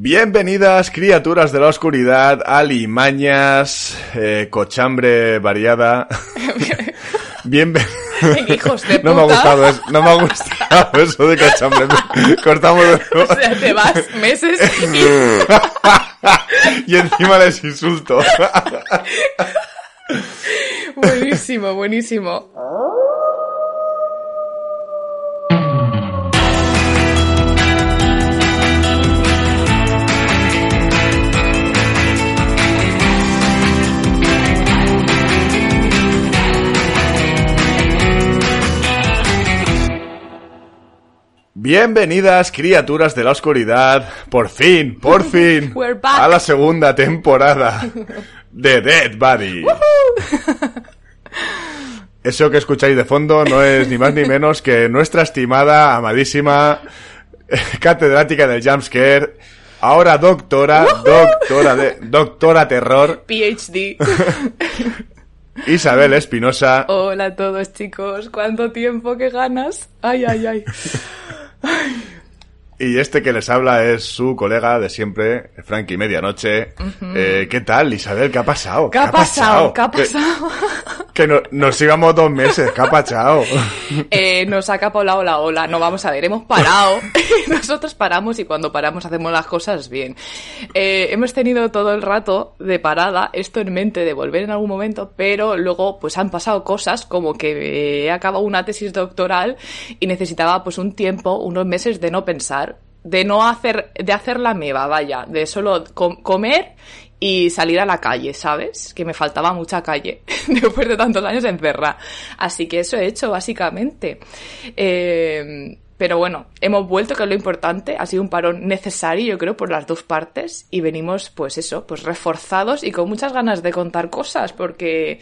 Bienvenidas, criaturas de la oscuridad, alimañas, eh, cochambre variada. Bienvenidas. Hijos de No me ha gustado eso, no me ha gustado eso de cochambre. Cortamos de O sea, te vas meses y... y encima les insulto. Buenísimo, buenísimo. Bienvenidas, criaturas de la oscuridad, por fin, por fin, a la segunda temporada de Dead Body. Eso que escucháis de fondo no es ni más ni menos que nuestra estimada, amadísima catedrática del jumpscare, ahora doctora, doctora de, doctora terror, PhD. Isabel Espinosa. Hola a todos, chicos. ¿Cuánto tiempo? ¿Qué ganas? Ay, ay, ay. 唉 Y este que les habla es su colega de siempre, Frankie Medianoche. Eh, ¿Qué tal, Isabel? ¿Qué ha pasado? ¿Qué ha pasado? ¿Qué ha pasado? Que, no- nos íbamos dos meses. ¿Qué ha pasado? Eh, nos ha capolado la ola. No, vamos a ver, hemos parado. Nosotros paramos y cuando paramos hacemos las cosas bien. Eh, hemos tenido todo el rato de parada esto en mente de volver en algún momento, pero luego pues han pasado cosas como que he acabado una tesis doctoral y necesitaba pues un tiempo, unos meses de no pensar, de no hacer, de hacer la meba, vaya, de solo com- comer y salir a la calle, ¿sabes? Que me faltaba mucha calle después de tantos años encerrada. Así que eso he hecho, básicamente. Eh, pero bueno, hemos vuelto, que es lo importante. Ha sido un parón necesario, yo creo, por las dos partes. Y venimos, pues eso, pues reforzados y con muchas ganas de contar cosas, porque...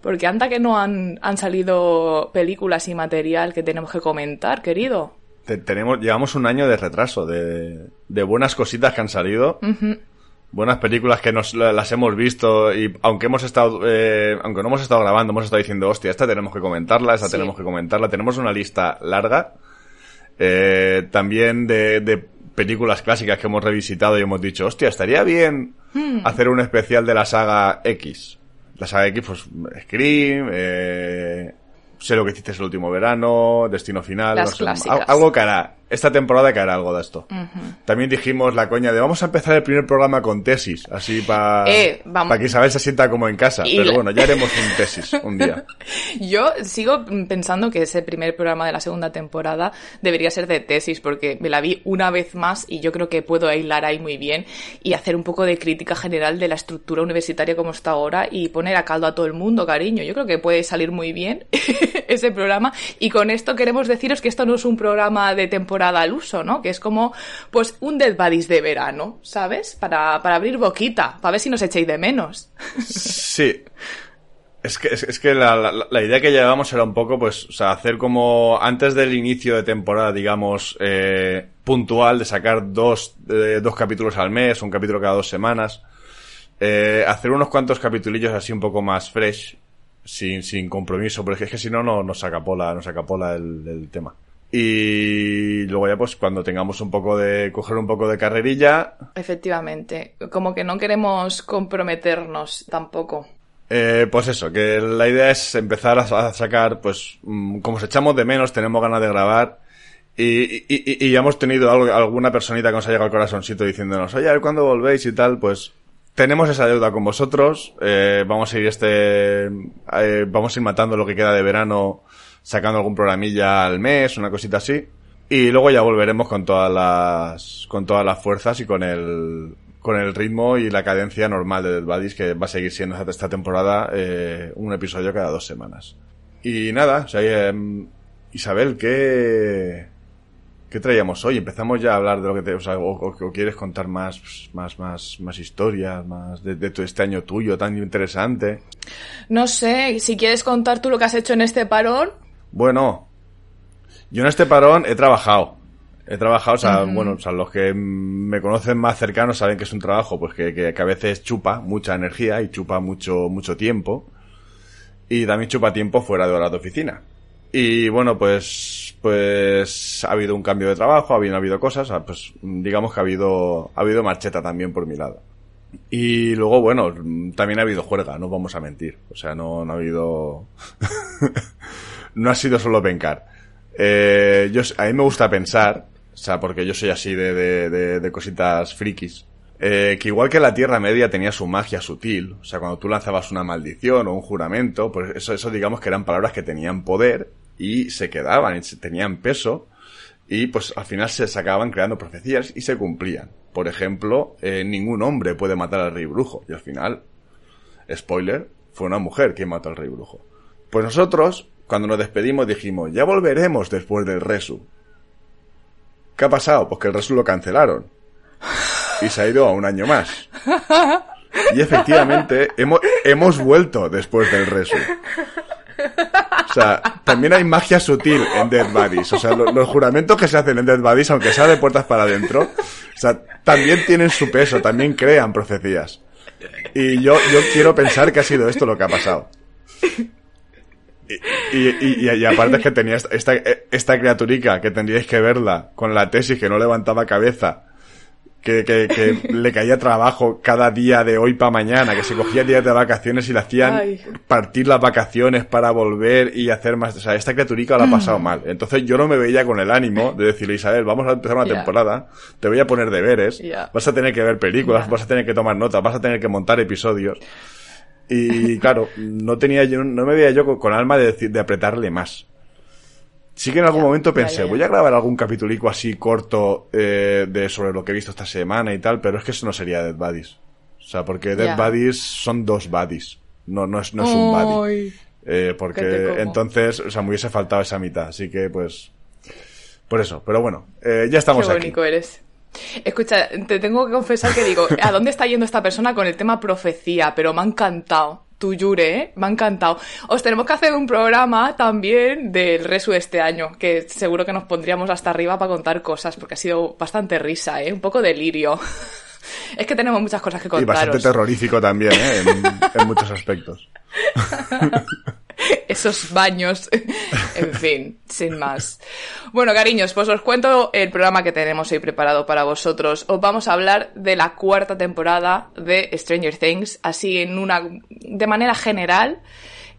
Porque anda que no han, han salido películas y material que tenemos que comentar, querido. Te- tenemos, llevamos un año de retraso, de, de buenas cositas que han salido. Buenas películas que nos la- las hemos visto y aunque hemos estado, eh, aunque no hemos estado grabando, hemos estado diciendo, hostia, esta tenemos que comentarla, esta Sí. tenemos que comentarla. Tenemos una lista larga. Eh, también de, de películas clásicas que hemos revisitado y hemos dicho, hostia, estaría bien Hmm. hacer un especial de la saga X. La saga X, pues, Scream, eh, sé lo que hiciste el último verano, Destino Final, Las no sé, clásicas. al- algo que hará. Esta temporada hará algo de esto. También dijimos la coña de vamos a empezar el primer programa con tesis, así para Eh, que Isabel se sienta como en casa. Y Pero la- bueno, ya haremos un tesis un día. Yo sigo pensando que ese primer programa de la segunda temporada debería ser de tesis, porque me la vi una vez más y yo creo que puedo hilar ahí muy bien y hacer un poco de crítica general de la estructura universitaria como está ahora y poner a caldo a todo el mundo, cariño. Yo creo que puede salir muy bien ese programa. Y con esto queremos deciros que esto no es un programa de temporada al uso, ¿no? Que es como, pues, un Dead Buddies de verano, ¿sabes? Para, para abrir boquita, para ver si nos echéis de menos. Sí. Es que, es, es que la, la- la idea que llevábamos era un poco, pues, o sea, hacer como antes del inicio de temporada, digamos, eh, puntual, de sacar dos, eh, dos capítulos al mes, un capítulo cada dos semanas. Eh, hacer unos cuantos capitulillos así un poco más fresh, sin, sin compromiso, porque es que si no, no nos acapola, nos acapola el, el tema. Y luego ya, pues, cuando tengamos un poco de, coger un poco de carrerilla, Efectivamente, como que no queremos comprometernos tampoco. Eh, pues eso, que la idea es empezar a, sacar, pues, mm, como os echamos de menos, tenemos ganas de grabar. Y, y, y- y ya hemos tenido algo- alguna personita que nos ha llegado al corazoncito diciéndonos, oye, a ver cuándo volvéis y tal, pues tenemos esa deuda con vosotros. eh, vamos a ir este, eh, vamos a ir matando lo que queda de verano, sacando algún programilla al mes, una cosita así. Y luego ya volveremos con todas las, con todas las fuerzas y con el, con el ritmo y la cadencia normal de Dead Buddies que va a seguir siendo esta- esta temporada, eh, un episodio cada dos semanas. Y nada, o sea, eh, Isabel, ¿qué, ¿qué traíamos hoy? Empezamos ya a hablar de lo que te, o sea, o, quieres contar más, más, más, más historias, más de, de este año tuyo tan interesante. No sé, si quieres contar tú lo que has hecho en este parón. Bueno, yo en este parón he trabajado. He trabajado, o sea, bueno, o sea, los que me conocen más cercanos saben que es un trabajo, pues que, que, que a veces chupa mucha energía y chupa mucho, mucho tiempo. Y también chupa tiempo fuera de horas de oficina. Y bueno, pues pues ha habido un cambio de trabajo, ha habido, cosas, ah, pues digamos que ha habido, ha habido marcheta también por mi lado. Y luego, bueno, también ha habido juerga, no vamos a mentir. O sea, no, no ha habido... no ha sido solo pencar. Eh, yo, a mí me gusta pensar, o sea, porque yo soy así de, de, de, cositas frikis, eh, que igual que la Tierra Media tenía su magia sutil, o sea, cuando tú lanzabas una maldición o un juramento, pues eso, eso digamos que eran palabras que tenían poder y se quedaban, y tenían peso, y pues al final se sacaban creando profecías y se cumplían. Por ejemplo, eh, ningún hombre puede matar al rey brujo, y al final, spoiler, fue una mujer quien mató al rey brujo. Pues nosotros cuando nos despedimos dijimos, ya volveremos después del Resu. ¿Qué ha pasado? Pues que el Resu lo cancelaron. Y se ha ido a un año más. Y efectivamente, hemos, hemos vuelto después del Resu. O sea, también hay magia sutil en Dead Bodies. O sea, los, juramentos que se hacen en Dead Bodies, aunque sea de puertas para adentro, o sea, también tienen su peso, también crean profecías. Y yo, yo quiero pensar que ha sido esto lo que ha pasado. Y, y, aparte es que tenía esta, esta, criaturica que tendríais que verla con la tesis que no levantaba cabeza, que, que, le caía trabajo cada día de hoy para mañana, que se cogía días de vacaciones y le hacían partir las vacaciones para volver y hacer más. O sea, esta criaturica la ha pasado mal. Entonces yo no me veía con el ánimo de decirle, Isabel, vamos a empezar una temporada, te voy a poner deberes, vas a tener que ver películas, vas a tener que tomar notas, vas a tener que montar episodios. Y claro, no tenía yo, no me veía yo con, alma de, de apretarle más. Sí que en algún momento pensé, voy a grabar algún capitulico así corto eh, de sobre lo que he visto esta semana y tal, pero es que eso no sería Dead Buddies. O sea, porque Dead Buddies son dos buddies, no, no es, no es un buddy. Eh, porque entonces, o sea, me hubiese faltado esa mitad, así que pues... Por eso, pero bueno, eh, ya estamos Qué aquí. eres. Escucha, te tengo que confesar que digo, ¿a dónde está yendo esta persona con el tema profecía? Pero me ha encantado. Tu Yure, ¿eh? me ha encantado. Os tenemos que hacer un programa también del Resu este año, que seguro que nos pondríamos hasta arriba para contar cosas, porque ha sido bastante risa, ¿eh? Un poco delirio. Es que tenemos muchas cosas que contar. Y bastante terrorífico también, ¿eh? en muchos aspectos. esos baños. en fin, sin más. Bueno, cariños, pues os cuento el programa que tenemos hoy preparado para vosotros. Os vamos a hablar de la cuarta temporada de Stranger Things, así en una, de manera general.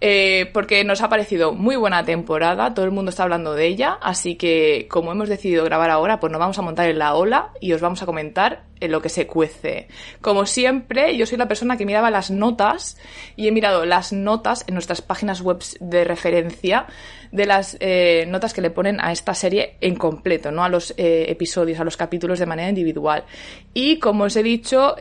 Eh, porque nos ha parecido muy buena temporada, todo el mundo está hablando de ella, así que como hemos decidido grabar ahora, pues nos vamos a montar en la ola y os vamos a comentar en lo que se cuece. Como siempre, yo soy la persona que miraba las notas y he mirado las notas en nuestras páginas web de referencia de las eh, notas que le ponen a esta serie en completo, no a los eh, episodios, a los capítulos de manera individual. Y como os he dicho,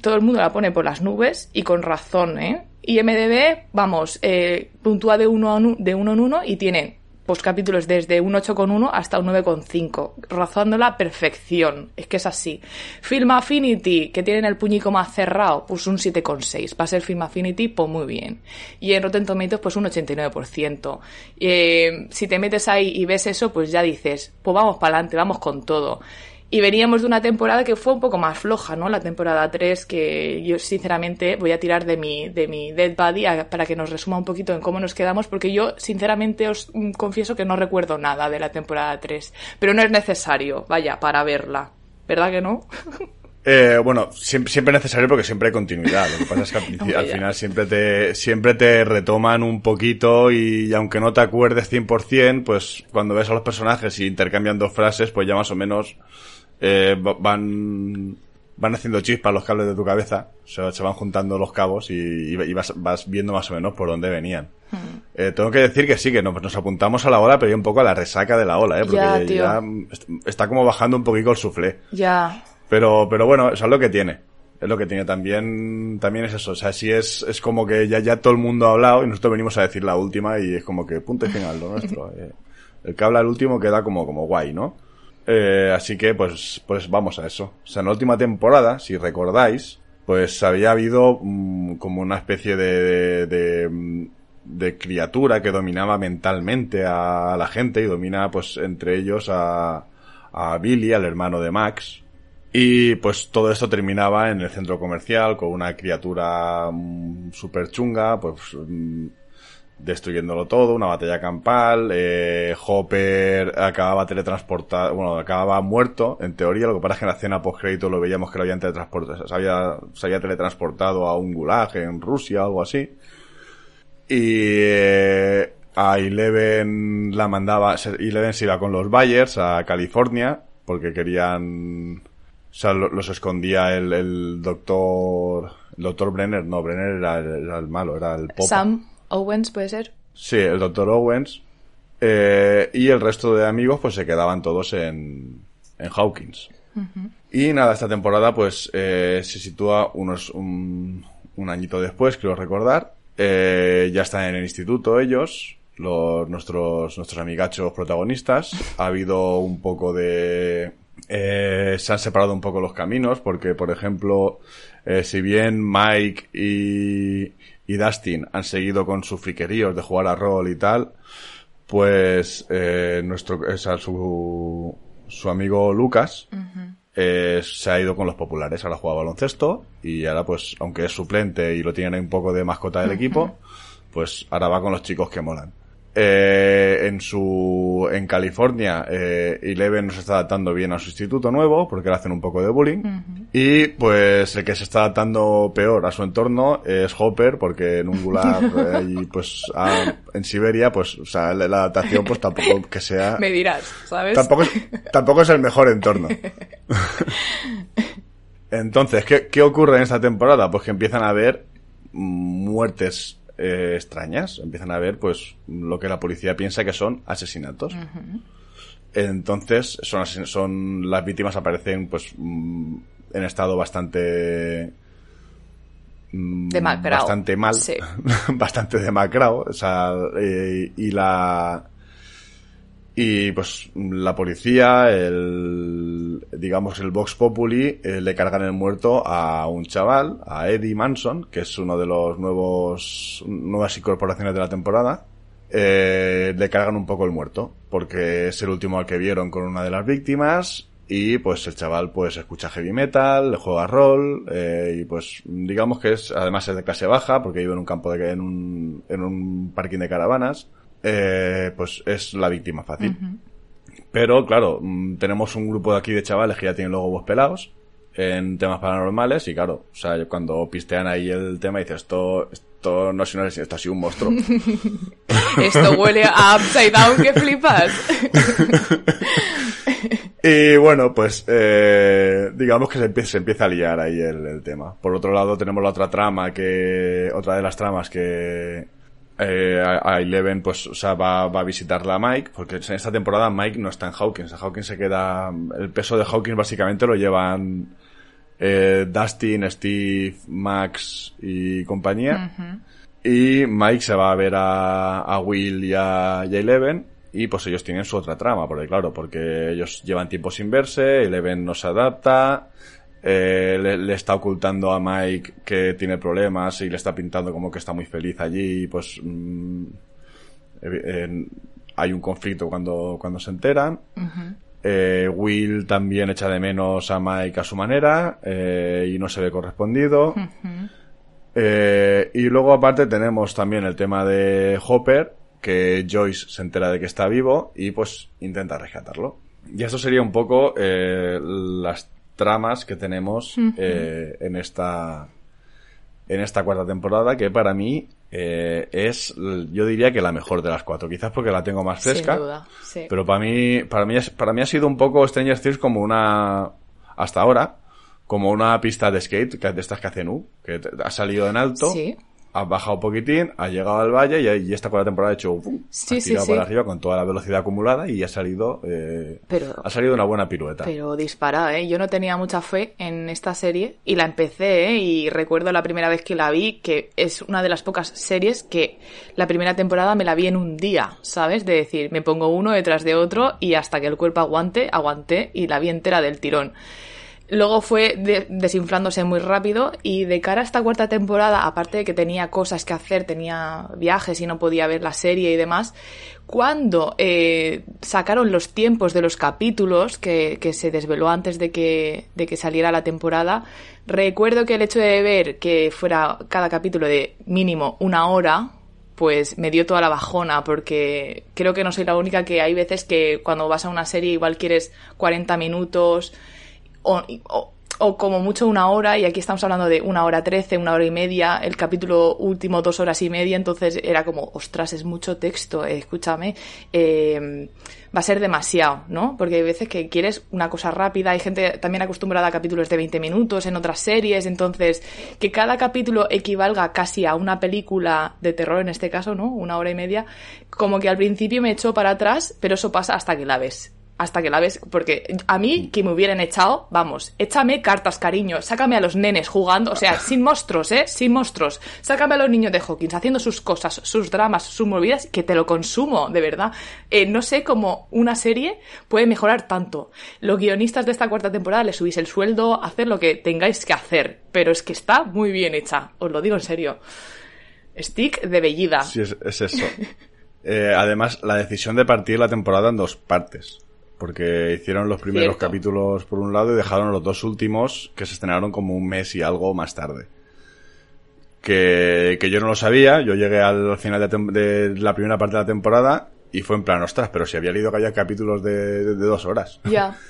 todo el mundo la pone por las nubes y con razón, ¿eh? Y MDB, vamos, eh, puntúa de uno, de uno en uno y tiene pues capítulos desde un 8,1 hasta un 9,5, rozando la perfección. Es que es así. Film Affinity, que tienen el puñico más cerrado, pues un 7,6. Va a ser Film Affinity, pues muy bien. Y en Rotten Tomatoes, pues un 89%. Eh, si te metes ahí y ves eso, pues ya dices, pues vamos para adelante, vamos con todo. Y veníamos de una temporada que fue un poco más floja, ¿no? La temporada 3, que yo sinceramente voy a tirar de mi, de mi Dead Body para que nos resuma un poquito en cómo nos quedamos, porque yo sinceramente os confieso que no recuerdo nada de la temporada 3. Pero no es necesario, vaya, para verla. ¿Verdad que no? Eh, bueno, siempre, siempre es necesario porque siempre hay continuidad. Lo que pasa es que al, final siempre te, siempre te retoman un poquito y, aunque no te acuerdes 100%, pues cuando ves a los personajes y intercambian dos frases, pues ya más o menos eh, van van haciendo chispas los cables de tu cabeza, se, se van juntando los cabos y, vas, vas, viendo más o menos por dónde venían. Hmm. Eh, tengo que decir que sí, que nos, nos, apuntamos a la ola, pero ya un poco a la resaca de la ola, ¿eh? porque ya, está como bajando un poquito el suflé. Ya. Pero, pero bueno, eso es lo que tiene. Es lo que tiene. También, también es eso. O sea, sí es, es como que ya, ya todo el mundo ha hablado y nosotros venimos a decir la última y es como que punto y final lo nuestro. Eh, el que habla el último queda como, como guay, ¿no? Eh, así que, pues, pues vamos a eso. O sea, en la última temporada, si recordáis, pues había habido mm, como una especie de, de, mm, de, criatura que dominaba mentalmente a la gente y domina, pues, entre ellos a, a Billy, al hermano de Max. Y pues todo esto terminaba en el centro comercial con una criatura mm, súper chunga, pues destruyéndolo todo, una batalla campal, eh, Hopper acababa teletransportado, bueno, acababa muerto, en teoría, lo que pasa es que en la escena post-crédito lo veíamos que lo habían teletransportado, se había, se había teletransportado a un gulag en Rusia algo así. Y eh, a Eleven la mandaba, Eleven se iba con los Bayers a California, porque querían, o sea, los escondía el, el doctor, el doctor Brenner, no, Brenner era, el malo, era el Popa. Sam Owens, ¿puede ser? Sí, el doctor Owens. Eh, y el resto de amigos pues se quedaban todos en, en Hawkins. Y nada, esta temporada pues eh, se sitúa unos un, un añito después, creo recordar. Eh, ya están en el instituto ellos, los, nuestros, nuestros amigachos protagonistas. Ha habido un poco de... Se han separado un poco los caminos porque, por ejemplo, si bien Mike y, y Dustin han seguido con sus friqueríos de jugar a rol y tal, pues eh, nuestro, o sea, su, su amigo Lucas eh, se ha ido con los populares, ahora juega baloncesto y ahora pues, aunque es suplente y lo tienen ahí un poco de mascota del equipo, pues ahora va con los chicos que molan. Eh, en su en California eh, Eleven no se está adaptando bien a su instituto nuevo porque le hacen un poco de bullying y pues el que se está adaptando peor a su entorno es Hopper porque en un gulag eh, ahí, pues a- en Siberia pues o sea la, la adaptación pues tampoco que sea Me dirás, ¿sabes? tampoco es, tampoco es el mejor entorno entonces ¿qué, qué ocurre en esta temporada? pues que empiezan a haber muertes eh, extrañas empiezan a ver pues lo que la policía piensa que son asesinatos entonces son son las víctimas aparecen pues mm, en estado bastante mm, Demacrado. bastante mal Sí. bastante demacrado o sea eh, y la y pues la policía, el digamos el Vox Populi, eh, le cargan el muerto a un chaval, a Eddie Manson, que es uno de los nuevos nuevas incorporaciones de la temporada. Eh, le cargan un poco el muerto, porque es el último al que vieron con una de las víctimas y pues el chaval pues escucha heavy metal, juega rol eh, y pues digamos que es además es de clase baja porque vive en un campo de en un en un parking de caravanas eh, pues es la víctima fácil. Pero claro, mm, tenemos un grupo de aquí de chavales que ya tienen los huevos pelados en temas paranormales y claro, o sea, cuando pistean ahí el tema dices esto esto no es una esto ha sido un monstruo. Esto huele a Upside Down que flipas. Y bueno, pues eh, digamos que se empieza, se empieza a liar ahí el, el tema. Por otro lado tenemos la otra trama que, otra de las tramas que eh, a a Eleven pues o sea, va, va a visitarla a Mike, porque en esta temporada Mike no está en Hawkins. En Hawkins se queda, el peso de Hawkins básicamente lo llevan eh, Dustin, Steve, Max y compañía. Y Mike se va a ver a, a Will y a, y a Eleven. Y pues ellos tienen su otra trama, porque claro, porque ellos llevan tiempo sin verse, Eleven no se adapta, eh, le, le está ocultando a Mike que tiene problemas y le está pintando como que está muy feliz allí, y pues mm, hay un conflicto cuando, cuando se enteran. Eh, Will también echa de menos a Mike a su manera eh, y no se ve correspondido. Eh, y luego aparte tenemos también el tema de Hopper, que Joyce se entera de que está vivo y pues intenta rescatarlo. Y eso sería un poco eh, las tramas que tenemos eh, en esta en esta cuarta temporada que para mí eh, es yo diría que la mejor de las cuatro quizás porque la tengo más fresca Sin duda, sí. pero para mí, para mí, es- para mí ha sido un poco Stranger Things como una, hasta ahora, como una pista de skate, que de estas que hacen U, que ha salido en alto, Sí. Ha bajado un poquitín, ha llegado al valle y, y esta cuarta temporada ha hecho, ¡fum! Sí, ha sí, tirado sí. para arriba con toda la velocidad acumulada y ha salido, eh, Pero- ha salido una buena pirueta. Pero disparada, ¿eh? Yo no tenía mucha fe en esta serie y la empecé, ¿eh? Y recuerdo la primera vez que la vi, que es una de las pocas series que la primera temporada me la vi en un día, ¿sabes? De decir, me pongo uno detrás de otro y hasta que el cuerpo aguante, aguanté y la vi entera del tirón. Luego fue de- desinflándose muy rápido y de cara a esta cuarta temporada, aparte de que tenía cosas que hacer, tenía viajes y no podía ver la serie y demás, cuando eh, sacaron los tiempos de los capítulos que, que se desveló antes de que, de que saliera la temporada, recuerdo que el hecho de ver que fuera cada capítulo de mínimo una hora, pues me dio toda la bajona, porque creo que no soy la única que hay veces que cuando vas a una serie igual quieres 40 minutos o, o, o como mucho una hora, y aquí estamos hablando de una hora trece, una hora y media, el capítulo último dos horas y media, entonces era como, ostras, es mucho texto, eh, escúchame, eh, va a ser demasiado, ¿no? Porque hay veces que quieres una cosa rápida, hay gente también acostumbrada a capítulos de 20 minutos en otras series, entonces que cada capítulo equivalga casi a una película de terror en este caso, ¿no? Una hora y media, como que al principio me echó para atrás, pero eso pasa hasta que la ves hasta que la ves, porque a mí que me hubieran echado, vamos, échame cartas, cariño, sácame a los nenes jugando, o sea, sin monstruos, ¿eh? Sin monstruos. Sácame a los niños de Hawkins haciendo sus cosas, sus dramas, sus movidas, que te lo consumo, de verdad. Eh, no sé cómo una serie puede mejorar tanto. Los guionistas de esta cuarta temporada le subís el sueldo, hacer lo que tengáis que hacer, pero es que está muy bien hecha, os lo digo en serio. Stick de bellida. Sí, es, es eso. eh, además, la decisión de partir la temporada en dos partes porque hicieron los primeros Cierto. capítulos por un lado y dejaron los dos últimos que se estrenaron como un mes y algo más tarde. Que, que yo no lo sabía, yo llegué al final de, de la primera parte de la temporada y fue en plan, ostras, pero si había leído que había capítulos de, de- de dos horas. Ya.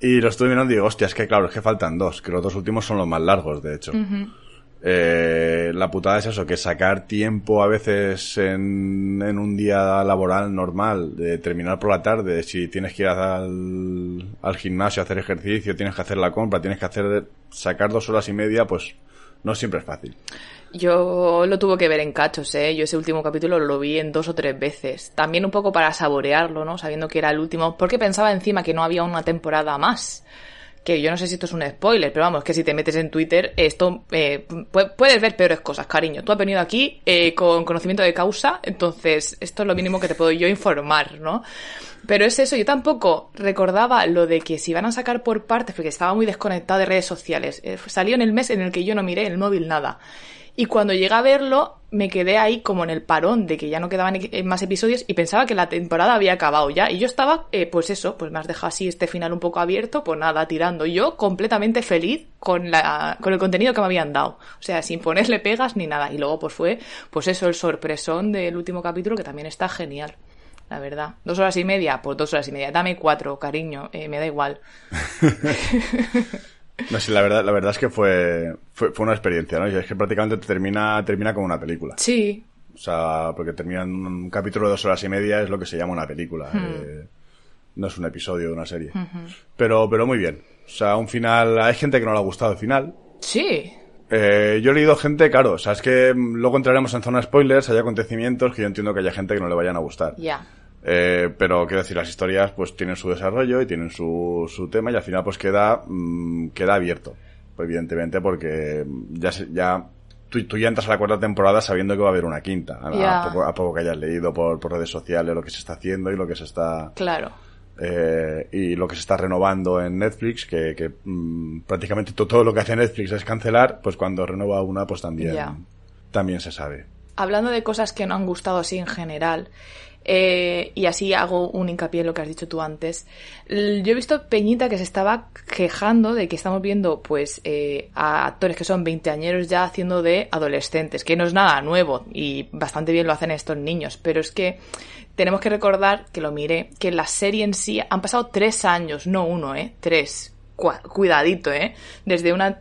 Y lo estuve mirando y digo, hostia, es que claro, es que faltan dos, que los dos últimos son los más largos, de hecho. Eh, la putada es eso, que sacar tiempo a veces en, en un día laboral normal, de terminar por la tarde, si tienes que ir al, al gimnasio a hacer ejercicio, tienes que hacer la compra, tienes que hacer, sacar dos horas y media, pues no siempre es fácil. Yo lo tuve que ver en cachos, ¿eh? Yo ese último capítulo lo vi en dos o tres veces. También un poco para saborearlo, ¿no? Sabiendo que era el último. Porque pensaba encima que no había una temporada más. Que yo no sé si esto es un spoiler, pero vamos, que si te metes en Twitter, esto eh, pu- puedes ver peores cosas, cariño. Tú has venido aquí eh, con conocimiento de causa, entonces esto es lo mínimo que te puedo yo informar, ¿no? Pero es eso, yo tampoco recordaba lo de que si iban a sacar por partes, porque estaba muy desconectada de redes sociales. Eh, salió en el mes en el que yo no miré en el móvil nada. Y cuando llegué a verlo, me quedé ahí como en el parón de que ya no quedaban eh, más episodios y pensaba que la temporada había acabado ya. Y yo estaba, eh, pues eso, pues me has dejado así este final un poco abierto, pues nada, tirando. Yo completamente feliz con, la, con el contenido que me habían dado. O sea, sin ponerle pegas ni nada. Y luego pues fue, pues eso, el sorpresón del último capítulo que también está genial. La verdad. Dos horas y media, pues dos horas y media. Dame cuatro, cariño, eh, me da igual. No sé, la verdad, la verdad es que fue, fue, fue una experiencia, ¿no? Y es que prácticamente termina, termina como una película. Sí, O sea, porque termina en un capítulo de dos horas y media, es lo que se llama una película. eh, no es un episodio de una serie. pero, pero muy bien. O sea, un final. Hay gente que no le ha gustado el final. sí. Eh, yo he leído gente, claro, o sea, es que luego entraremos en zona spoilers, hay acontecimientos que yo entiendo que haya gente que no le vayan a gustar. Ya. Eh, pero quiero decir, las historias pues tienen su desarrollo y tienen su, su tema y al final pues queda, mm, queda abierto. Pues, evidentemente porque ya, se- ya tú, tú ya entras a la cuarta temporada sabiendo que va a haber una quinta. A, a Ya. poco, a poco que hayas leído por, por redes sociales lo que se está haciendo y lo que se está, Claro. eh, y lo que se está renovando en Netflix, que, que mm, prácticamente to- todo lo que hace Netflix es cancelar, pues cuando renueva una pues también, Ya. también se sabe. hablando de cosas que no han gustado así en general, eh, y así hago un hincapié en lo que has dicho tú antes, yo he visto Peñita que se estaba quejando de que estamos viendo pues eh, a actores que son veinteañeros ya haciendo de adolescentes, que no es nada nuevo y bastante bien lo hacen estos niños, pero es que tenemos que recordar, que lo miré, que la serie en sí han pasado tres años, no uno, ¿eh? Tres. Cuidadito, ¿eh? Desde una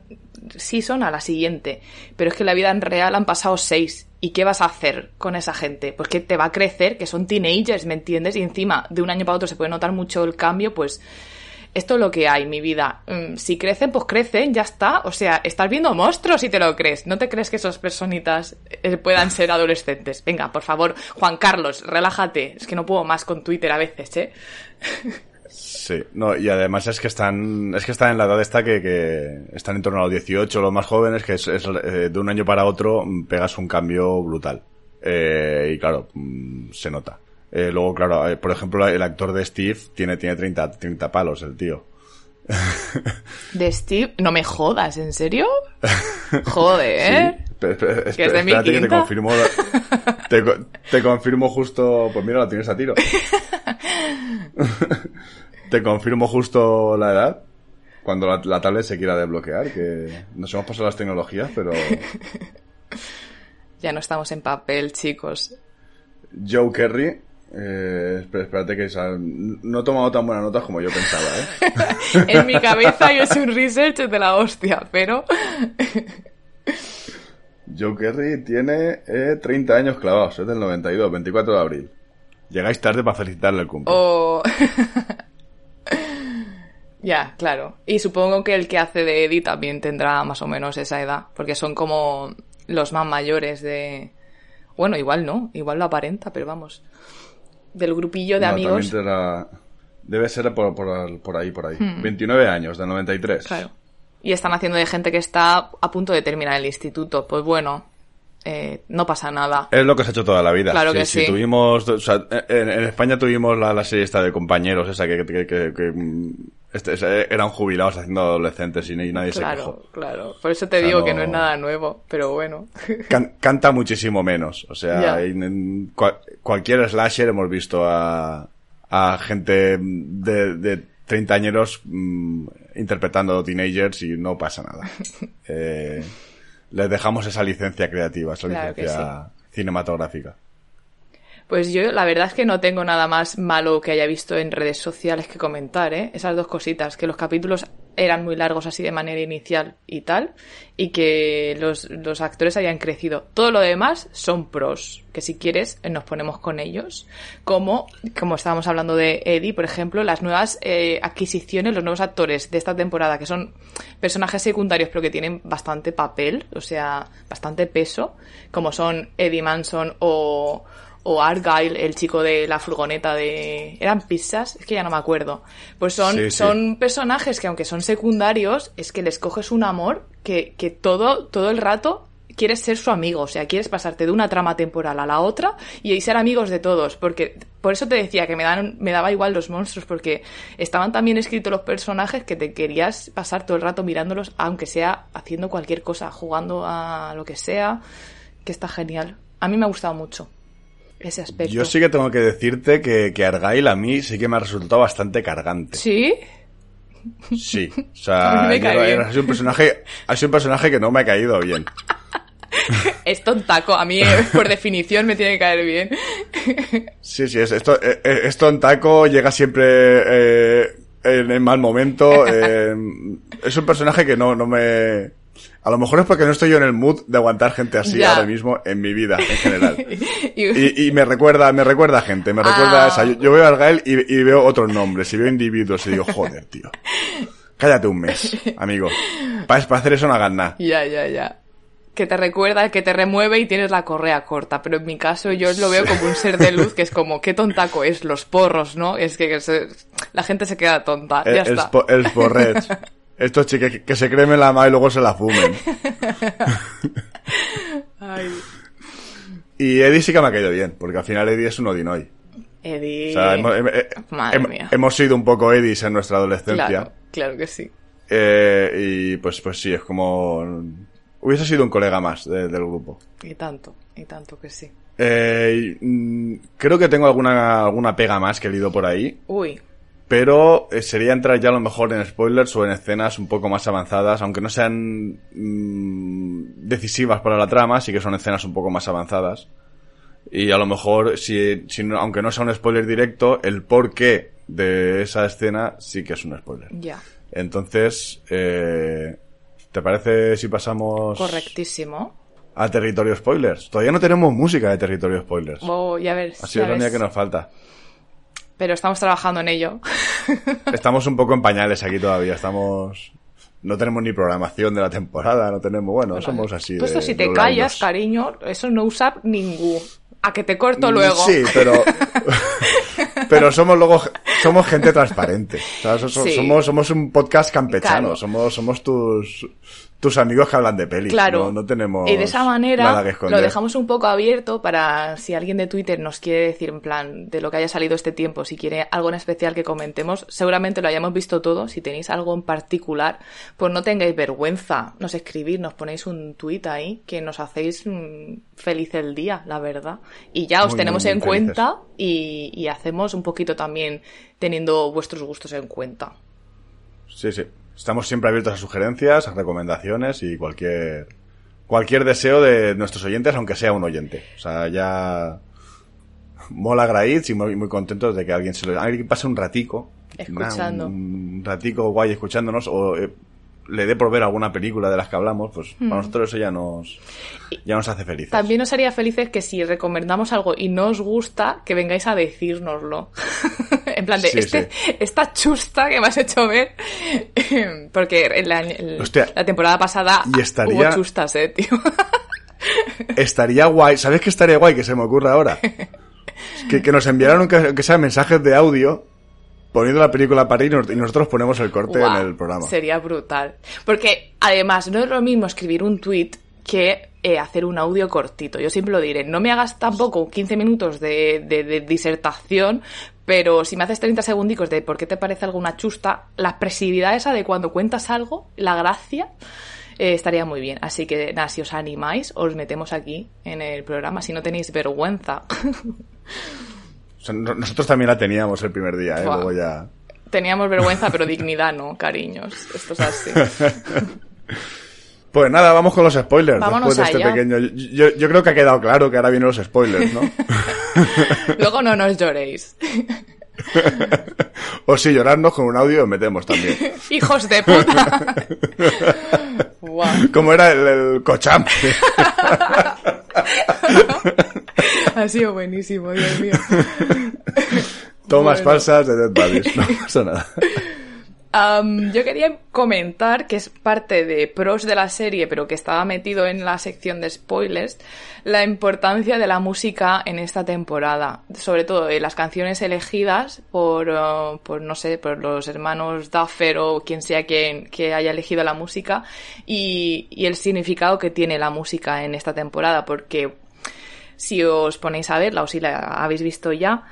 season a la siguiente. Pero es que en la vida en real han pasado seis. ¿Y qué vas a hacer con esa gente? Pues que te va a crecer, que son teenagers, ¿me entiendes? Y encima, de un año para otro se puede notar mucho el cambio, pues esto es lo que hay, mi vida. Mm, Si crecen, pues crecen, ya está. O sea, estás viendo monstruos si te lo crees. ¿No te crees que esas personitas eh, puedan ser adolescentes? Venga, por favor, Juan Carlos, relájate. Es que no puedo más con Twitter a veces, ¿eh? Sí, no, y además es que están, es que están en la edad esta que, que están en torno a los 18, los más jóvenes, que es, es, eh, de un año para otro mm, pegas un cambio brutal. Eh, y claro, mm, se nota. Eh, luego, claro, eh, por ejemplo, el actor de Steve tiene, tiene 30, 30 palos, el tío. De Steve, no me jodas, ¿en serio? Joder. Sí. Pe- ¿Que es de mi que te confirmo, te, te confirmo justo, pues mira, la tienes a tiro. te confirmo justo la edad. Cuando la, la tablet se quiera desbloquear, que nos hemos pasado las tecnologías, pero Ya no estamos en papel, chicos. Joe Kerry. Eh, espérate que no he tomado tan buenas notas como yo pensaba, ¿eh? en mi cabeza yo soy un research de la hostia, pero Joe Kerry tiene eh, 30 años clavados, es del 92, 24 de abril. Llegáis tarde para felicitarle el cumple. o ya, claro. Y supongo que el que hace de Eddie también tendrá más o menos esa edad, porque son como los más mayores de bueno, igual no, igual lo aparenta, pero vamos. Del grupillo de No, amigos. Debe ser por, por- por ahí, por ahí. 29 años, del 93. Hmm. Claro. Y están haciendo de gente que está a punto de terminar el instituto. Pues bueno, eh, no pasa nada. Es lo que se ha hecho toda la vida. Claro Sí, que sí, sí. tuvimos, o sea, en, en España tuvimos la, la serie esta de compañeros, esa que, que- que- que, mm, este- ese- eran jubilados haciendo adolescentes y, nadie se Claro, quejó. claro. Por eso te O sea, digo que no- es nada nuevo, pero bueno. Can- canta muchísimo menos. O sea, en, en cua- cualquier slasher hemos visto a, a gente de, de 30 añeros mm, interpretando teenagers y no pasa nada. Eh, les dejamos esa licencia creativa, esa Claro licencia cinematográfica. Pues yo la verdad es que no tengo nada más malo que haya visto en redes sociales que comentar, ¿eh? Esas dos cositas, que los capítulos eran muy largos así de manera inicial y tal, y que los, los actores habían crecido. Todo lo demás son pros, que si quieres eh, nos ponemos con ellos, como, como estábamos hablando de Eddie, por ejemplo, las nuevas eh, adquisiciones, los nuevos actores de esta temporada, que son personajes secundarios pero que tienen bastante papel, o sea, bastante peso, como son Eddie Manson o o Argyle, el chico de la furgoneta de... ¿Eran pizzas? Es que ya no me acuerdo. Pues son, Sí, sí. son personajes que aunque son secundarios, es que les coges un amor que, que todo, todo el rato quieres ser su amigo, o sea, quieres pasarte de una trama temporal a la otra y, y ser amigos de todos, porque por eso te decía que me, dan, me daba igual los monstruos, porque estaban tan bien escritos los personajes que te querías pasar todo el rato mirándolos, aunque sea haciendo cualquier cosa, jugando a lo que sea, que está genial. A mí me ha gustado mucho ese aspecto. Yo sí que tengo que decirte que, que Argyle a mí sí que me ha resultado bastante cargante. ¿Sí? Sí. O sea, ha sido un personaje, ha sido un personaje que no me ha caído bien. Es tontaco. A mí, eh, por definición, me tiene que caer bien. Sí, sí, es, esto, eh, eh, es tontaco, llega siempre eh, en, en mal momento. eh, es un personaje que no, no me... A lo mejor es porque no estoy yo en el mood de aguantar gente así Ya. ahora mismo en mi vida, en general. Y- me recuerda, me recuerda gente, me recuerda Ah. a esa. Yo, yo veo a Argyle y, y veo otros nombres, y veo individuos y digo, joder, tío. Cállate un mes, amigo. Para, para hacer eso no hagas nada. Ya, ya, ya. Que te recuerda, que te remueve y tienes la correa corta. Pero en mi caso yo lo veo como un ser de luz que es como, qué tontaco es, los porros, ¿no? Es que, que se- la gente se queda tonta. El, ya el, está. el sporrets. Estos chicos que, que se cremen la mano y luego se la fumen. Ay, Y Eddie sí que me ha caído bien, porque al final Eddie es un Odinoy. Eddie. O sea, hemos, hem- eh, Madre mía. hemos sido un poco Eddies en nuestra adolescencia. Claro, claro que sí. Eh, y pues, pues sí, es como... Hubiese sido un colega más de- del grupo. Y tanto, y tanto que sí. Eh, mm, creo que tengo alguna, alguna pega más que he leído por ahí, Uy, pero eh, sería entrar ya a lo mejor en spoilers o en escenas un poco más avanzadas, aunque no sean mm, decisivas para la trama, sí que son escenas un poco más avanzadas. Y a lo mejor, si, si no- aunque no sea un spoiler directo, el porqué de esa escena sí que es un spoiler. ya. Entonces, eh, ¿te parece si pasamos Correctísimo. a territorio spoilers? Todavía no tenemos música de territorio spoilers. Oh, ya ves. Así es ya la única que nos falta. Pero estamos trabajando en ello. Estamos un poco en pañales aquí todavía. Estamos. No tenemos ni programación de la temporada, no tenemos. Bueno, somos así. Tú esto de si te callas, cariño, eso no usa ningún. A que te corto luego. Sí, pero. pero somos luego. Somos gente transparente. So- so- Sí. Somos, somos un podcast campechano. Claro. Somos, somos tus. Tus amigos que hablan de pelis. Claro. No, no tenemos. Y de esa nada manera lo dejamos un poco abierto para si alguien de Twitter nos quiere decir en plan de lo que haya salido este tiempo, si quiere algo en especial que comentemos, seguramente lo hayamos visto todo. Si tenéis algo en particular, pues no tengáis vergüenza. Nos escribís, nos ponéis un tweet ahí que nos hacéis mm, feliz el día, la verdad. Y ya os Muy, tenemos muy, en muy felices. cuenta y, y hacemos un poquito también teniendo vuestros gustos en cuenta. Sí, sí. Estamos siempre abiertos a sugerencias, a recomendaciones y cualquier cualquier deseo de nuestros oyentes, aunque sea un oyente. O sea, ya mola Graitz y muy, muy contentos de que alguien se lo, alguien pase un ratico. Escuchando. Un, un ratico guay escuchándonos o eh, le dé por ver alguna película de las que hablamos, pues Hmm. para nosotros eso ya nos, ya nos hace felices. También nos haría felices que si recomendamos algo y no os gusta, que vengáis a decírnoslo. en plan de, Sí, este, esta chusta que me has hecho ver. Porque en la, en Hostia. la temporada pasada Y estaría- hubo chustas, eh, tío. Estaría guay, ¿sabes qué estaría guay que se me ocurre ahora? Que, que nos enviaran aunque sea mensajes de audio poniendo la película para ir y nos- y nosotros ponemos el corte en el programa. Sería brutal. Porque además no es lo mismo escribir un tweet que eh, hacer un audio cortito. Yo siempre lo diré. No me hagas tampoco 15 minutos de, de- de disertación, pero si me haces 30 segundicos de por qué te parece algo una chusta, la expresividad esa de cuando cuentas algo, la gracia, eh, estaría muy bien. Así que nada, si os animáis, os metemos aquí en el programa. Si no tenéis vergüenza. Sea, nosotros también la teníamos el primer día, ¿eh? Luego ya... Teníamos vergüenza, pero dignidad no, cariños. Esto es así. Pues nada, vamos con los spoilers. Vámonos después de este pequeño... Yo, yo creo que ha quedado claro que ahora vienen los spoilers, ¿no? Luego no nos lloréis. o si llorarnos con un audio, os metemos también. Hijos de puta. Como era el, el Cocham. Ha sido buenísimo, Dios mío. Tomas Bueno. falsas de Dead Bodies. No pasa nada. Yo quería comentar que es parte de pros de la serie, pero que estaba metido en la sección de spoilers, la importancia de la música en esta temporada. Sobre todo de las canciones elegidas por, uh, por no sé, por los hermanos Duffer o quien sea quien que haya elegido la música y, y el significado que tiene la música en esta temporada, porque si os ponéis a verla o si la habéis visto ya,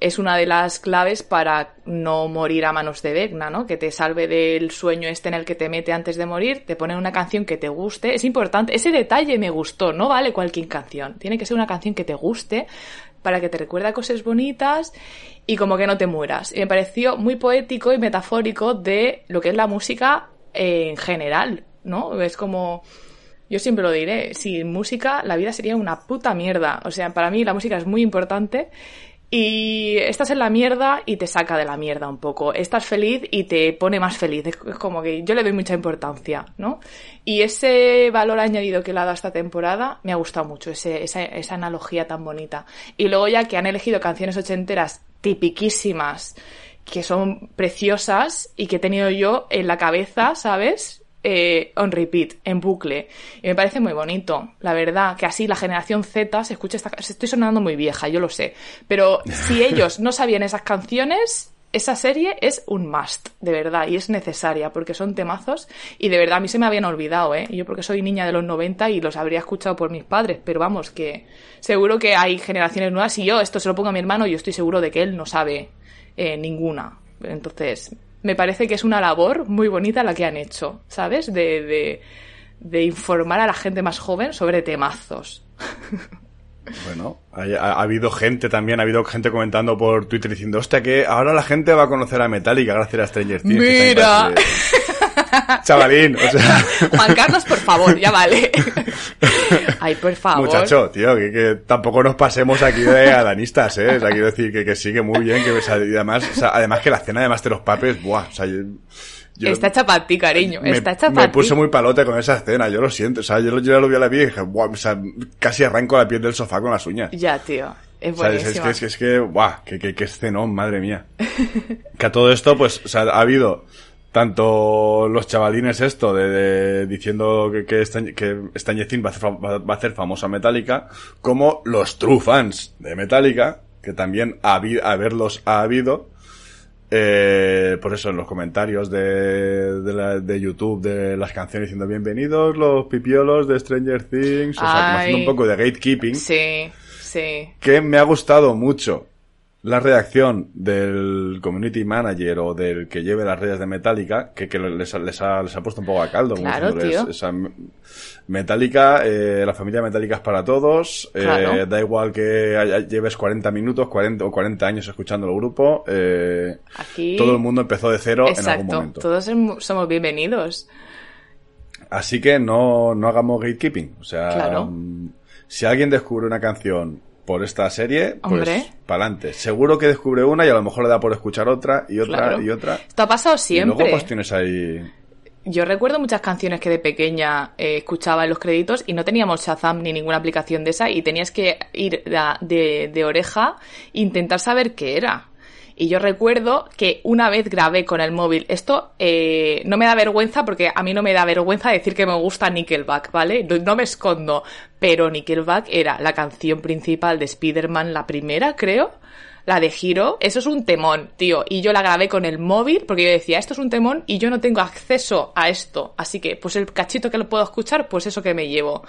es una de las claves para no morir a manos de Vecna, ¿no? Que te salve del sueño este en el que te mete antes de morir, te pone una canción que te guste. Es importante, ese detalle me gustó, no vale cualquier canción. Tiene que ser una canción que te guste para que te recuerde a cosas bonitas y como que no te mueras. Y me pareció muy poético y metafórico de lo que es la música en general, ¿no? Es como... Yo siempre lo diré, sin música la vida sería una puta mierda. O sea, para mí la música es muy importante y estás en la mierda y te saca de la mierda un poco. Estás feliz y te pone más feliz. Es como que yo le doy mucha importancia, ¿no? Y ese valor añadido que le ha dado esta temporada me ha gustado mucho, esa, esa analogía tan bonita. Y luego ya que han elegido canciones ochenteras tipiquísimas, que son preciosas y que he tenido yo en la cabeza, ¿sabes? Eh, on repeat, en bucle. Y me parece muy bonito, la verdad, que así la generación Z se escucha esta... Estoy sonando muy vieja, yo lo sé. Pero si ellos no sabían esas canciones, esa serie es un must, de verdad, y es necesaria, porque son temazos, y de verdad a mí se me habían olvidado, ¿eh? Yo porque soy niña de los 90 y los habría escuchado por mis padres, pero vamos, que seguro que hay generaciones nuevas, y yo esto se lo pongo a mi hermano, y yo estoy seguro de que él no sabe eh, ninguna. Entonces, me parece que es una labor muy bonita la que han hecho, ¿sabes? De, de, de informar a la gente más joven sobre temazos. Bueno, ha, ha habido gente también, ha habido gente comentando por Twitter diciendo, hostia, que ahora la gente va a conocer a Metallica gracias a Stranger Things. Mira. Chavalín, o sea, Juan Carlos, por favor, ya vale. Ay, por favor. muchacho, tío, que, que tampoco nos pasemos aquí de adanistas, ¿eh? O sea, quiero decir que, que sigue muy bien, que o sea, además, o sea, además que la escena de Master of Puppets, buah, o sea, yo, yo- Está hecha para ti, cariño. me, Está hecha me para ti. puse muy palote con esa escena, yo lo siento, o sea, yo, yo lo vi a la vi y dije, buah, o sea, casi arranco la piel del sofá con las uñas. Ya, tío. Es O sea, es, buenísima. que, es que, es que, guau, que, que, que escenón, madre mía. que a todo esto, pues, o sea, ha habido tanto los chavalines esto de, de- diciendo que, que, Stan- que va a, va va a hacer famosa Metallica, como los true fans de Metallica, que también ha habi- a verlos ha habido, eh, por eso en los comentarios de, de, la- de YouTube de las canciones diciendo bienvenidos los pipiolos de Stranger Things, o sea, como haciendo un Ay. poco de gatekeeping Sí, sí. que me ha gustado mucho la reacción del community manager o del que lleve las redes de Metallica, que, que les, ha- les, ha, les ha puesto un poco a caldo. Claro, tío. Metallica, eh, la familia Metallica es para todos, eh, Claro. da igual que haya- lleves 40 minutos 40 o 40 años escuchando el grupo, eh, Aquí. todo el mundo empezó de cero en algún Exacto. momento. Todos em- somos bienvenidos. Así que no, no hagamos gatekeeping. O sea, Claro. mm, si alguien descubre una canción por esta serie, pues para adelante. Seguro que descubre una y a lo mejor le da por escuchar otra y otra Claro. y otra. Esto ha pasado Y siempre. luego pues tienes ahí... Yo recuerdo muchas canciones que de pequeña eh, escuchaba en los créditos y no teníamos Shazam ni ninguna aplicación de esa y tenías que ir de, de, de oreja e intentar saber qué era. Y yo recuerdo que una vez grabé con el móvil. Esto eh, no me da vergüenza porque a mí no me da vergüenza decir que me gusta Nickelback, ¿vale? No, me escondo. Pero Nickelback era la canción principal de Spider-Man, la primera, creo. La de Giro, eso es un temón, tío. Y yo la grabé con el móvil porque yo decía, esto es un temón y yo no tengo acceso a esto. Así que, pues el cachito que lo puedo escuchar, pues eso que me llevo.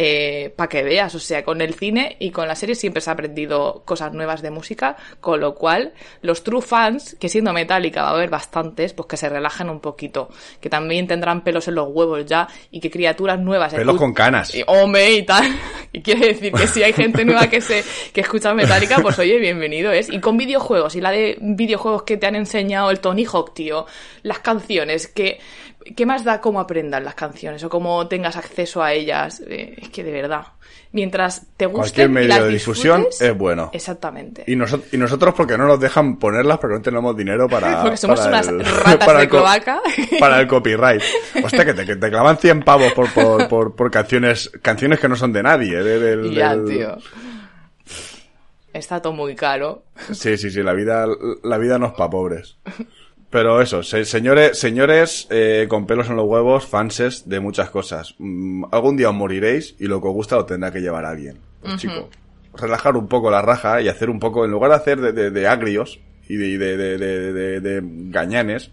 Eh, para que veas, o sea, con el cine y con la serie siempre se ha aprendido cosas nuevas de música, con lo cual los true fans, que siendo Metallica va a haber bastantes, pues que se relajen un poquito, que también tendrán pelos en los huevos ya y que criaturas nuevas Pelos con canas. y, hombre, y tal. Y quiere decir que si hay gente nueva que se que escucha Metallica, pues oye, bienvenido es. Y con videojuegos, y la de videojuegos que te han enseñado el Tony Hawk, tío, las canciones, que ¿qué más da cómo aprendan las canciones o cómo tengas acceso a ellas? Eh, es que de verdad, mientras te Cualquier gusten y medio las de difusión es bueno. Exactamente. Y, noso- y nosotros porque no nos dejan ponerlas porque no tenemos dinero para... Porque somos para unas el- ratas para de el cloaca. Para el copyright. Hostia, que te, que te clavan 100 pavos por, por, por, por canciones canciones que no son de nadie. de- del- ya, del- tío. Está todo muy caro. Sí, sí, sí, la vida, la vida no es para pobres. Pero eso, se- señores, señores eh, con pelos en los huevos, fanses de muchas cosas. Mm, algún día os moriréis y lo que os gusta lo tendrá que llevar alguien. Pues, chico, relajar un poco la raja y hacer un poco, en lugar de hacer de, de- de agrios y de, de, de, de- de- de gañanes,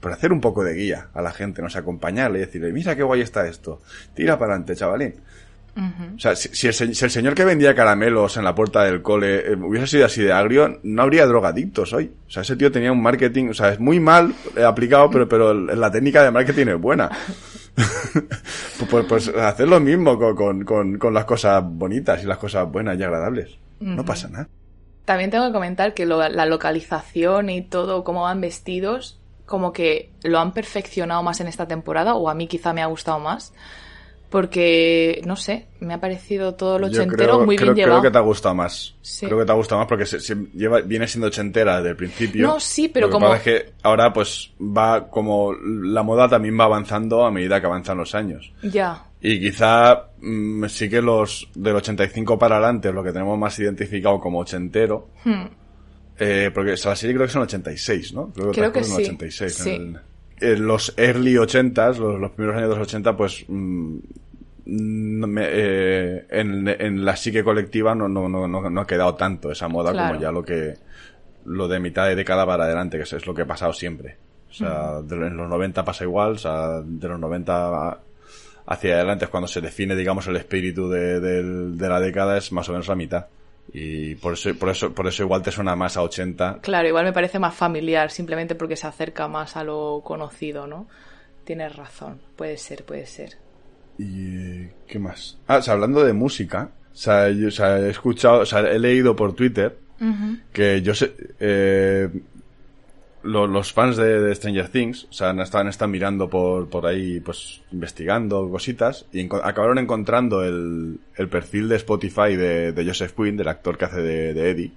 pues hacer un poco de guía a la gente, nos acompañarle y decirle, mira qué guay está esto, tira para adelante, chavalín. O sea, si, si el, si el señor que vendía caramelos en la puerta del cole eh, hubiese sido así de agrio, no habría drogadictos hoy. O sea, ese tío tenía un marketing, o sea, es muy mal aplicado, pero, pero la técnica de marketing es buena. pues, pues, pues hacer lo mismo con, con, con, con las cosas bonitas y las cosas buenas y agradables. No pasa nada. También tengo que comentar que lo- la localización y todo, cómo van vestidos, como que lo han perfeccionado más en esta temporada, o a mí quizá me ha gustado más, porque, no sé, me ha parecido todo lo ochentero creo, muy creo, bien creo llevado. que te ha gustado más. Sí. Creo que te ha gustado más porque se, se lleva, viene siendo ochentera desde el principio. No, sí, pero Lo que como- pasa es que ahora pues va como la moda también va avanzando a medida que avanzan los años. Ya, Y quizá mm, sí que los del 85 para adelante lo que tenemos más identificado como ochentero. Hmm. Eh, porque esa la serie creo que son 86, ¿no? Creo que transcurre en sí, 86. sí. En, el- en los early 80s, los, los primeros años de los 80, pues mm, me- eh, en, en la psique colectiva no, no, no, no, ha quedado tanto esa moda Claro. como ya lo que lo de mitad de década para adelante, que es, es lo que ha pasado siempre. O sea, de en los 90 pasa igual, o sea, de los 90 a- hacia adelante es cuando se define, digamos, el espíritu de la década, es más o menos la mitad. Y por eso, por eso, por eso igual te suena más a 80. claro, igual me parece más familiar, simplemente porque se acerca más a lo conocido, ¿no? Tienes razón, puede ser, puede ser. ¿Y qué más? Ah, o sea, hablando de música, o sea, yo, o sea, he escuchado, o sea, he leído por Twitter que yo sé, eh, lo- los fans de, de Stranger Things, o sea, estaban, están mirando por, por ahí, pues, investigando cositas, y enco- acabaron encontrando el, el perfil de Spotify de, de Joseph Quinn, del actor que hace de, de Eddie,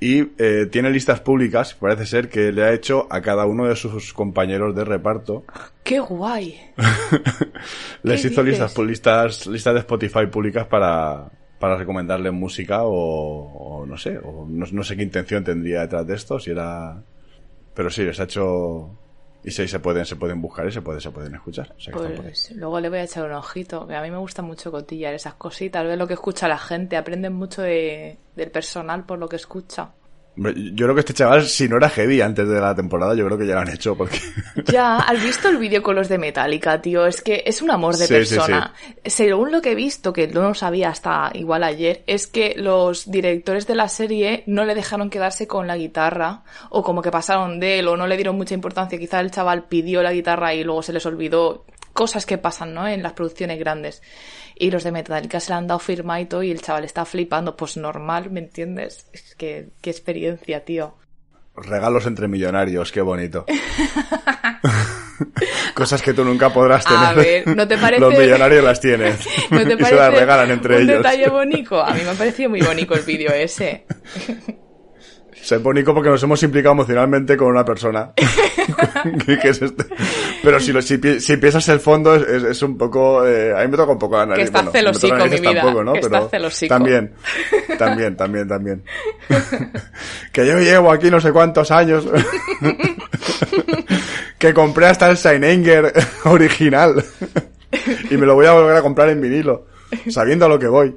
y eh, tiene listas públicas, parece ser que le ha hecho a cada uno de sus compañeros de reparto, ¡Qué guay! les ¿Qué hizo dices? listas, listas, listas de Spotify públicas para, para recomendarle música o, o no sé, o no, no sé qué intención tendría detrás de esto, si era... Pero sí, les ha hecho... Y sí, se pueden, se pueden buscar y se, puede, se pueden escuchar. Pues luego le voy a echar un ojito, a mí me gusta mucho cotillar esas cositas, ver lo que escucha la gente, aprenden mucho de, del personal por lo que escucha. Yo creo que este chaval, si no era heavy antes de la temporada, yo creo que ya lo han hecho porque... Ya, ¿has visto el vídeo con los de Metallica, tío? Es que es un amor de Sí, sí, persona. Según lo que he visto, que no lo sabía hasta igual ayer, es que los directores de la serie no le dejaron quedarse con la guitarra, o como que pasaron de él, o no le dieron mucha importancia. Quizá el chaval pidió la guitarra y luego se les olvidó. Cosas que pasan, ¿no? En las producciones grandes. Y los de Metallica se le han dado firmaito y el chaval está flipando. Pues normal, ¿me entiendes? Es que, qué experiencia, tío. Regalos entre millonarios, qué bonito. Cosas que tú nunca podrás tener. A ver, ¿no te parece- Los millonarios las tienen. ¿No te y se las regalan entre un ellos. detalle bonito? A mí me ha parecido muy bonito el vídeo ese. Se es bonito porque nos hemos implicado emocionalmente con una persona. que, que es este. Pero si, lo, si, si piensas el fondo es, es- es un poco... Eh, a mí me toca un poco la nariz. estás bueno, me toca celosico, mi vida, tampoco, ¿no? que Pero estás celosico. También, también, también, también. que yo llevo aquí no sé cuántos años. que compré hasta el Seininger original. y me lo voy a volver a comprar en vinilo. Sabiendo a lo que voy.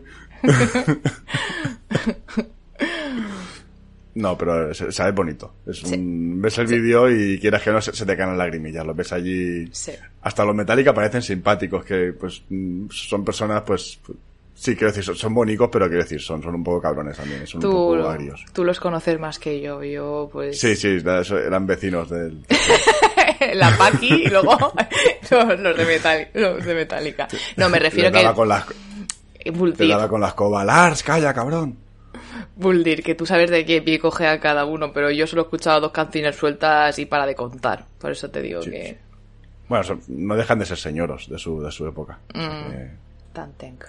No, pero sabe bonito. Es un, ves el vídeo y quieras que no se, se te caen las lagrimillas. Los ves allí. Sí. Hasta los Metallica parecen simpáticos, que pues son personas, pues. Sí, quiero decir, son, son bonitos, pero quiero decir, son, son un poco cabrones también, son un Tú, poco agrios. tú los conoces más que yo. Yo, pues. Sí, sí, eran vecinos del. la Paki y luego los, los de Metallica, los de Metallica. No, me refiero Les daba que. con las, te daba con la escoba. Lars, calla, cabrón. Buldir, que tú sabes de qué pie coge a cada uno, pero yo solo he escuchado dos canciones sueltas y para de contar. Por eso te digo Sí, que. Bueno, son- no dejan de ser señoros de su, de su época. Mm. Tantenk.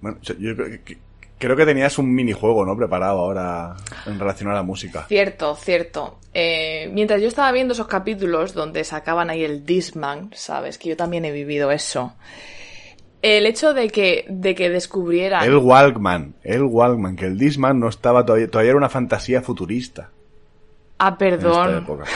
Bueno, yo- yo creo que, creo que tenías un minijuego, ¿no? Preparado ahora en relación a la música. Cierto, cierto. Eh, mientras yo estaba viendo esos capítulos donde sacaban ahí el Disman, sabes que yo también he vivido eso. El hecho de que, de que descubrieran. El Walkman, el Walkman, que el Disman no estaba todavía, todavía era una fantasía futurista. Ah, En esta perdón. época.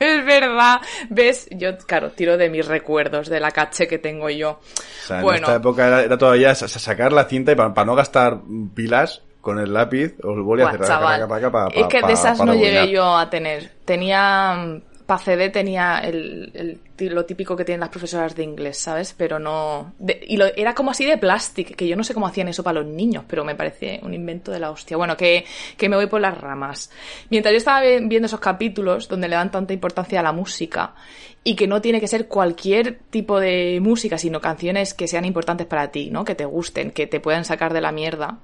Es verdad. ¿Ves? Yo, claro, tiro de mis recuerdos, de la caché que tengo yo. O sea, en bueno, esta época era, era todavía sa- sa- sacar la cinta y para no gastar pilas con el lápiz, os volví a hacer chaval, es que de esas no llegué yo a tener. Tenía. Para CD tenía el, lo típico que tienen las profesoras de inglés, ¿sabes? Pero no. y lo, era como así de plástico, que yo no sé cómo hacían eso para los niños, pero me parece un invento de la hostia. Bueno, que, que me voy por las ramas. Mientras yo estaba vi- viendo esos capítulos donde le dan tanta importancia a la música y que no tiene que ser cualquier tipo de música, sino canciones que sean importantes para ti, ¿no? Que te gusten, que te puedan sacar de la mierda.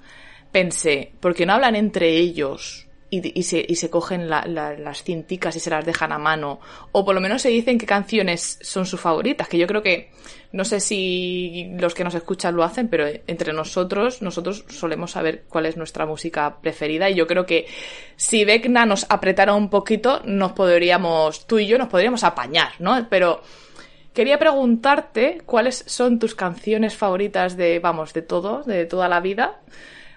Pensé, ¿por qué no hablan entre ellos? Y, y se, y se cogen la- la- las cinticas y se las dejan a mano. O por lo menos se dicen qué canciones son sus favoritas. Que yo creo que, no sé si los que nos escuchan lo hacen, pero entre nosotros, nosotros solemos saber cuál es nuestra música preferida. Y yo creo que si Vecna nos apretara un poquito, nos podríamos, tú y yo nos podríamos apañar, ¿no? Pero quería preguntarte cuáles son tus canciones favoritas de, vamos, de todo, de toda la vida.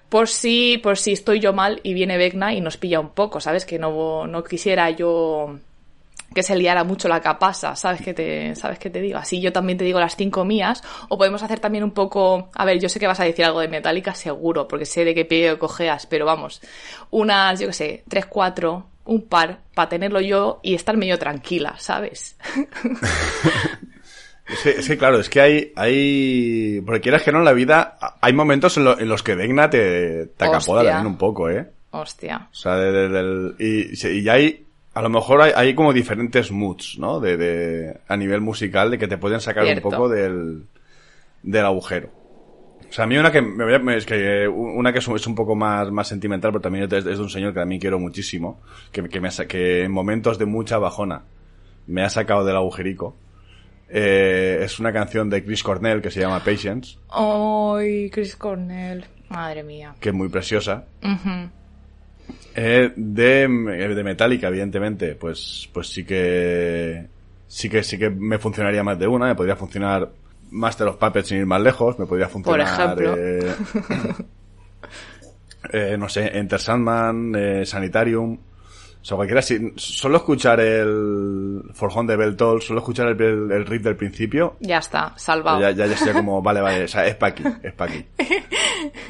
Por si, por si estoy yo mal y viene Vecna y nos pilla un poco, ¿sabes? Que no, no quisiera yo que se liara mucho la capasa, ¿sabes qué te, sabes qué te digo? Así yo también te digo las cinco mías, o podemos hacer también un poco, a ver, yo sé que vas a decir algo de Metallica seguro, porque sé de qué pie cojeas, pero vamos, unas, yo qué sé, tres, cuatro, un par, para tenerlo yo y estar medio tranquila, ¿sabes? Es que, es que, claro, es que hay, hay, porque quieras que no en la vida, hay momentos en, lo- en los que Vegna te, te acapoda también un poco, ¿eh? Hostia. O sea, de- de- del- y, y hay, a lo mejor hay, hay como diferentes moods, ¿no? De, de, a nivel musical, de que te pueden sacar Cierto. un poco del, del agujero. O sea, a mí una que, me voy a- es que, una que es un, poco más, más sentimental, pero también es, de un señor que a mí quiero muchísimo, que, que me que en momentos de mucha bajona me ha sacado del agujerico. Eh, es una canción de Chris Cornell que se llama Patience, Ay, Chris Cornell. Madre mía. que es muy preciosa. Eh, de, de Metallica, evidentemente, pues, pues sí que, sí que, sí que me funcionaría más de una, me podría funcionar Master of Puppets sin ir más lejos, me podría funcionar, ejemplo. eh, eh, no sé, Enter Sandman, eh, Sanitarium, o sea, cualquiera, si, solo escuchar el Forjón de Bell Toll, solo escuchar el, el, el riff del principio, Ya está, salvado. ya, ya, ya sería como, vale, vale, o sea, es pa' aquí, es pa' aquí.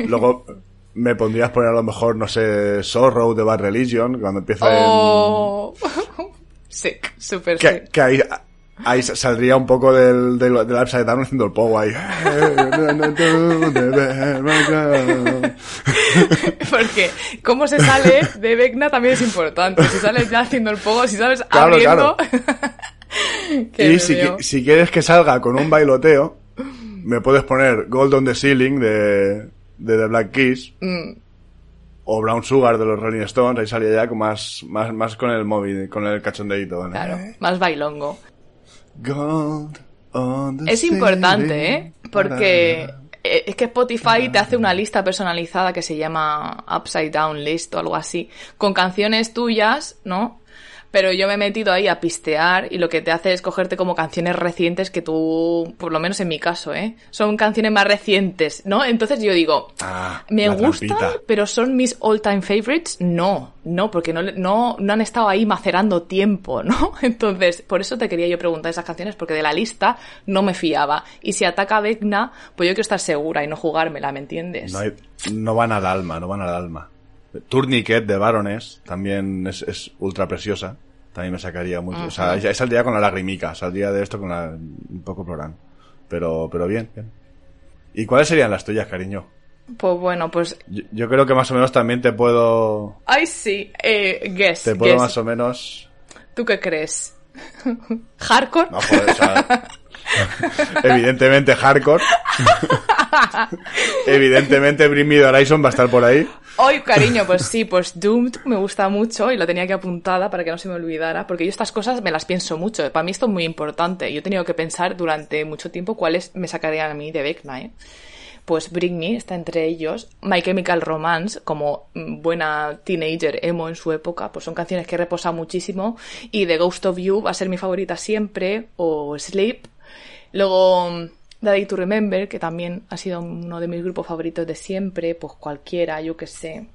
Luego me pondrías poner a lo mejor, no sé, Sorrow de Bad Religion, cuando empieza Oh. sick, super. Que, sick. que ahí, ahí saldría un poco del, del, del Upside Down haciendo el pogo ahí. Porque cómo se sale de Vecna también es importante. Si sales ya haciendo el pogo, si sales Claro, abriendo... Que y si, quieres que salga con un bailoteo, me puedes poner Gold on the Ceiling de, de The Black Keys. Mm, O Brown Sugar de los Rolling Stones, ahí salía ya con más, más, más con el móvil, con el cachondeito. ¿no? claro, más bailongo. Gold on the Es importante. ¿eh? Porque eh, es que Spotify te hace una lista personalizada que se llama Upside Down List o algo así, con canciones tuyas, ¿no? Pero yo me he metido ahí a pistear y lo que te hace es cogerte como canciones recientes que tú, por lo menos en mi caso, ¿eh? Son canciones más recientes, ¿no? Entonces yo digo, Ah, me gustan, trampita. pero son mis all-time favorites. No, no, porque no, no, no han estado ahí macerando tiempo, ¿no? Entonces, por eso te quería yo preguntar esas canciones, porque de la lista no me fiaba. Y si ataca Vecna, pues yo quiero estar segura y no jugármela, ¿me entiendes? No, hay- no van al alma, no van al alma. Tourniquet de Baroness también es, es ultra preciosa. También me sacaría mucho. O sea, ya saldría con la lagrimica, saldría de esto con la, un poco plorando. Pero, pero bien, bien. ¿Y cuáles serían las tuyas, cariño? Pues bueno, pues... Yo, yo creo que más o menos también te puedo, Ay, sí, eh, guess, te puedo guess. más o menos. ¿Tú qué crees? ¿Hardcore? No, joder, o sea, evidentemente hardcore. evidentemente Bring Me Horizon va a estar por ahí. Hoy, cariño, pues sí, pues Doomed me gusta mucho y lo tenía que apuntada para que no se me olvidara, porque yo estas cosas me las pienso mucho. Para mí esto es muy importante. Yo he tenido que pensar durante mucho tiempo cuáles me sacarían a mí de Vecna, ¿eh? Pues Bring Me está entre ellos. My Chemical Romance, como mm, buena teenager emo en su época, pues son canciones que reposan muchísimo. Y The Ghost of You va a ser mi favorita siempre, o Sleep. Luego, Day to Remember, que también ha sido uno de mis grupos favoritos de siempre, pues cualquiera, yo que sé.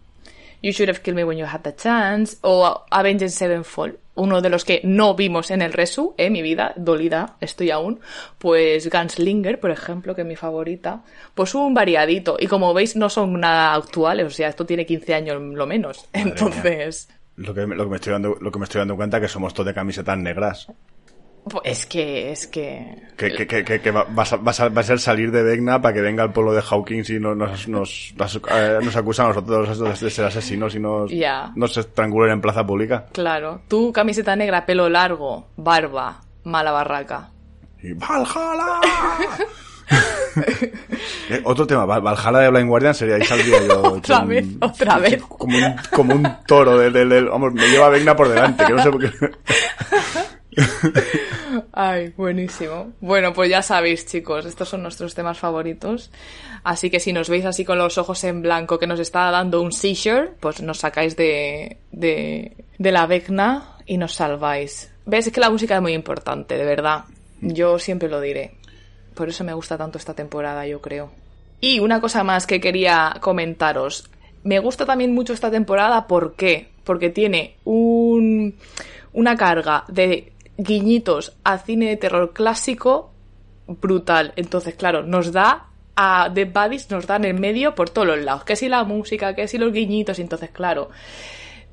You Should Have Killed Me When You Had the Chance, o Avenged Sevenfold, uno de los que no vimos en el Resu, eh, mi vida, dolida, estoy aún, pues Gunslinger, por ejemplo, que es mi favorita, pues un variadito, y como veis no son nada actuales, o sea, esto tiene 15 años lo menos, Madre entonces, Lo que, lo que me estoy dando, lo que me estoy dando cuenta que somos todos de camisetas negras. Pues es que, es que... Que, que, que, que, va, va a, va ser salir de Vecna para que venga el pueblo de Hawkins y nos, nos, nos, nos, eh, acusa a nosotros de ser asesinos y nos, Ya. nos estrangulen en plaza pública. Claro, tú camiseta negra, pelo largo, barba, mala barraca. Y ¡Valhalla! Eh, Otro tema, Val- Valhalla de Blind Guardian sería ahí saldría yo. Otra vez, otra vez. Como un, como un toro del, del- del- vamos, me lleva Vecna por delante, que no sé por qué. Ay, buenísimo. Bueno, pues ya sabéis, chicos, estos son nuestros temas favoritos. Así que si nos veis así con los ojos en blanco que nos está dando un seizure, pues nos sacáis de, de, de la vecna y nos salváis. ¿Ves? Es que la música es muy importante, de verdad. Yo siempre lo diré. Por eso me gusta tanto esta temporada, yo creo. Y una cosa más que quería comentaros. Me gusta también mucho esta temporada, ¿por qué? Porque tiene un, una carga de guiñitos a cine de terror clásico brutal. Entonces, claro, nos da a The Buddies, nos dan en medio por todos los lados. Que si la música, que si los guiñitos. Entonces, claro,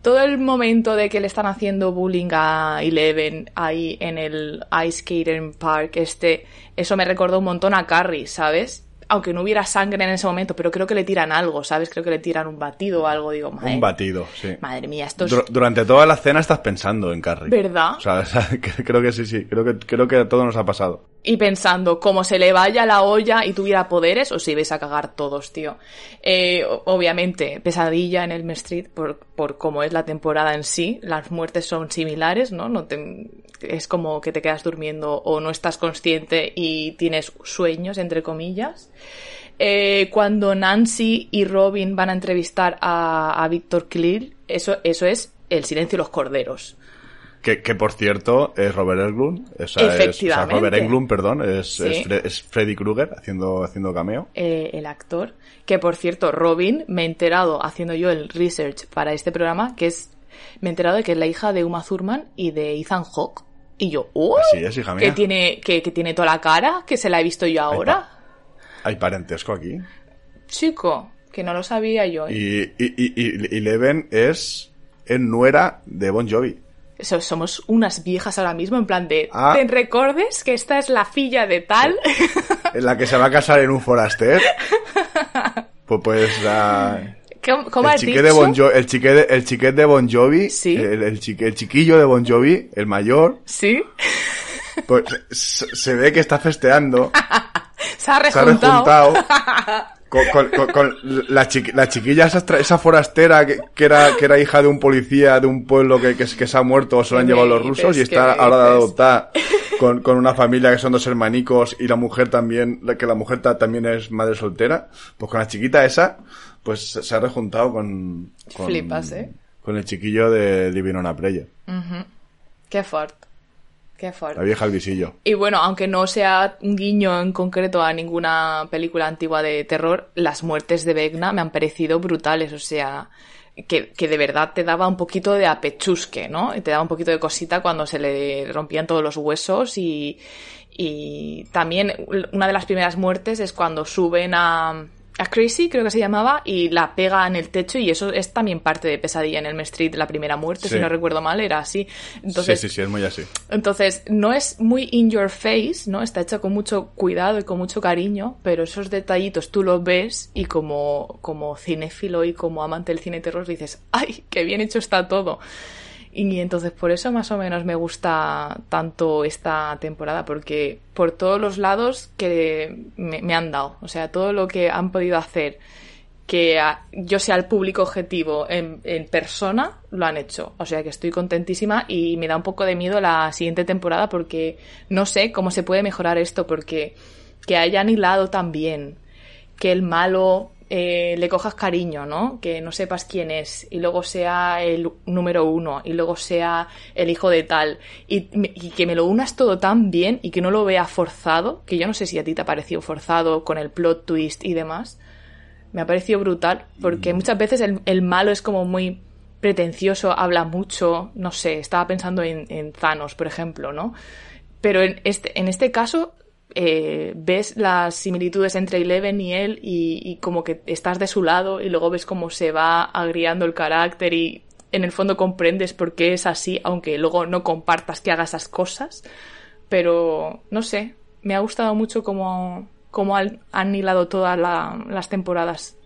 todo el momento de que le están haciendo bullying a Eleven ahí en el Ice Skating Park, este, eso me recordó un montón a Carrie, ¿sabes? Aunque no hubiera sangre en ese momento, pero creo que le tiran algo, ¿sabes? Creo que le tiran un batido o algo, digo, madre, Un batido, sí. madre mía, esto es... Dur- Durante toda la cena estás pensando en Carrie. ¿Verdad? O sea, o sea, que- creo que sí, sí. Creo que, creo que a todos nos ha pasado. Y pensando, como se le vaya la olla y tuviera poderes, os ibais a cagar todos, tío. Eh, obviamente, pesadilla en Elm Street por, por cómo es la temporada en sí. Las muertes son similares, ¿no? no te- es como que te quedas durmiendo o no estás consciente y tienes sueños, entre comillas. Eh, cuando Nancy y Robin van a entrevistar a, a Víctor Kirill, eso, eso es el silencio de los corderos. Que, que por cierto, es Robert Englund. O sea, es- o sea. Robert Englund, perdón, es, Sí. es, Fre- es Freddy Krueger haciendo, haciendo cameo. eh, el actor. Que por cierto, Robin, me he enterado haciendo yo el research para este programa, que es. Me he enterado de que es la hija de Uma Thurman y de Ethan Hawke. Y yo, ¡uy! Así es, hija mía. Que tiene, que, que tiene toda la cara, que se la he visto yo ahora. Hay parentesco aquí. Chico, que no lo sabía yo. ¿eh? Y, y, y, y- y Leven es, es nuera de Bon Jovi. So- somos unas viejas ahora mismo, en plan de. Ah. ¿Te recordes que esta es la filla de tal? En la que se va a casar en un foraster. Pues, pues la- ¿Cómo, cómo el, has chiquet dicho? de bon Jo- el, chiquet de, el chiquet de Bon Jovi, Sí. el, el, chique- el chiquillo de Bon Jovi, el mayor, Sí. pues se, se ve que está festeando, Se ha se ha rejuntado. rejuntado con, la, la, chiquilla esa, esa forastera que, era, que era hija de un policía de un pueblo que, que, se ha muerto o se lo han llevado los rusos y está ahora de adoptar con, con una familia que son dos hermanicos y la mujer también, que la mujer también es madre soltera, pues con la chiquita esa, pues se ha rejuntado con, con Flipas, ¿eh? Con el chiquillo de Divinona Preya. Qué fuerte. Qué fuerte. La vieja al visillo. Y bueno, aunque no sea un guiño en concreto a ninguna película antigua de terror, las muertes de Vecna me han parecido brutales. O sea, que, que, de verdad te daba un poquito de apechusque, ¿no? Te daba un poquito de cosita cuando se le rompían todos los huesos y, y también una de las primeras muertes es cuando suben a, a Crazy, creo que se llamaba, y la pega en el techo y eso es también parte de Pesadilla en el Street, la primera muerte, si no recuerdo mal, era así. Entonces, sí, sí, sí, es muy así. Entonces, no es muy in your face, ¿no? Está hecho con mucho cuidado y con mucho cariño, pero esos detallitos tú los ves y como, como cinéfilo y como amante del cine terror dices, ¡ay, qué bien hecho está todo! Y entonces por eso más o menos me gusta tanto esta temporada, porque por todos los lados que me, han dado, o sea, todo lo que han podido hacer que yo sea el público objetivo en, en, persona, lo han hecho. O sea que estoy contentísima y me da un poco de miedo la siguiente temporada porque no sé cómo se puede mejorar esto, porque que hayan hilado tan bien, que el malo eh, le cojas cariño, ¿no? Que no sepas quién es y luego sea el número uno y luego sea el hijo de tal y, que me lo unas todo tan bien y que no lo vea forzado, que yo no sé si a ti te ha parecido forzado con el plot twist y demás, me ha parecido brutal porque mm. muchas veces el, malo es como muy pretencioso, habla mucho, no sé, estaba pensando en, en Thanos, por ejemplo, ¿no? Pero en este, en este caso eh, ves las similitudes entre Eleven y él y, como que estás de su lado y luego ves cómo se va agriando el carácter y en el fondo comprendes por qué es así, aunque luego no compartas que haga esas cosas. Pero, no sé, me ha gustado mucho cómo, cómo han, hilado todas las temporadas.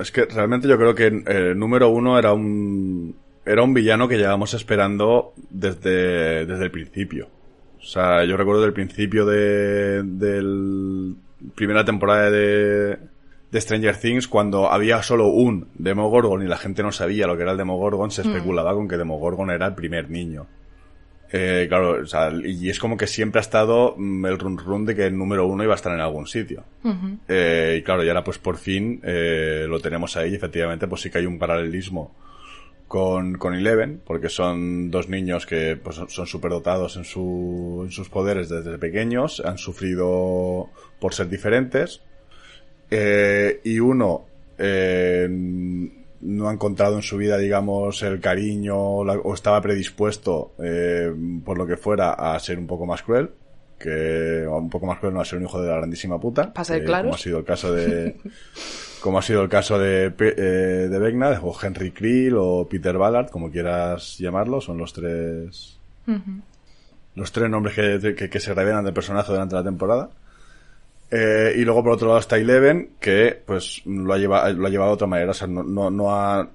es que realmente yo creo que el eh, número uno era un, era un villano que llevamos esperando desde, desde el principio. O sea, yo recuerdo del principio de, del primera temporada de, de Stranger Things, cuando había solo un Demogorgon y la gente no sabía lo que era el Demogorgon, se mm. especulaba con que Demogorgon era el primer niño. Eh, claro, o sea, y es como que siempre ha estado mm, el run run de que el número uno iba a estar en algún sitio. eh, y claro, y ahora pues por fin eh, lo tenemos ahí y efectivamente pues sí que hay un paralelismo con, con Eleven, porque son dos niños que pues, son superdotados en, su, en sus poderes desde pequeños, han sufrido por ser diferentes, eh, y uno eh, no ha encontrado en su vida, digamos, el cariño o estaba predispuesto, eh, por lo que fuera, a ser un poco más cruel, que un poco más cruel no a ser un hijo de la grandísima puta. Pasa claro. Como ha sido el caso de, como ha sido el caso de, eh, de Vecna, o Henry Creel, o Peter Ballard, como quieras llamarlo, son los tres, los tres nombres que, que, se revelan del personaje durante la temporada. Eh, y luego por otro lado está Eleven, que pues lo ha llevado, lo ha llevado de otra manera, o sea, no, no, no ha,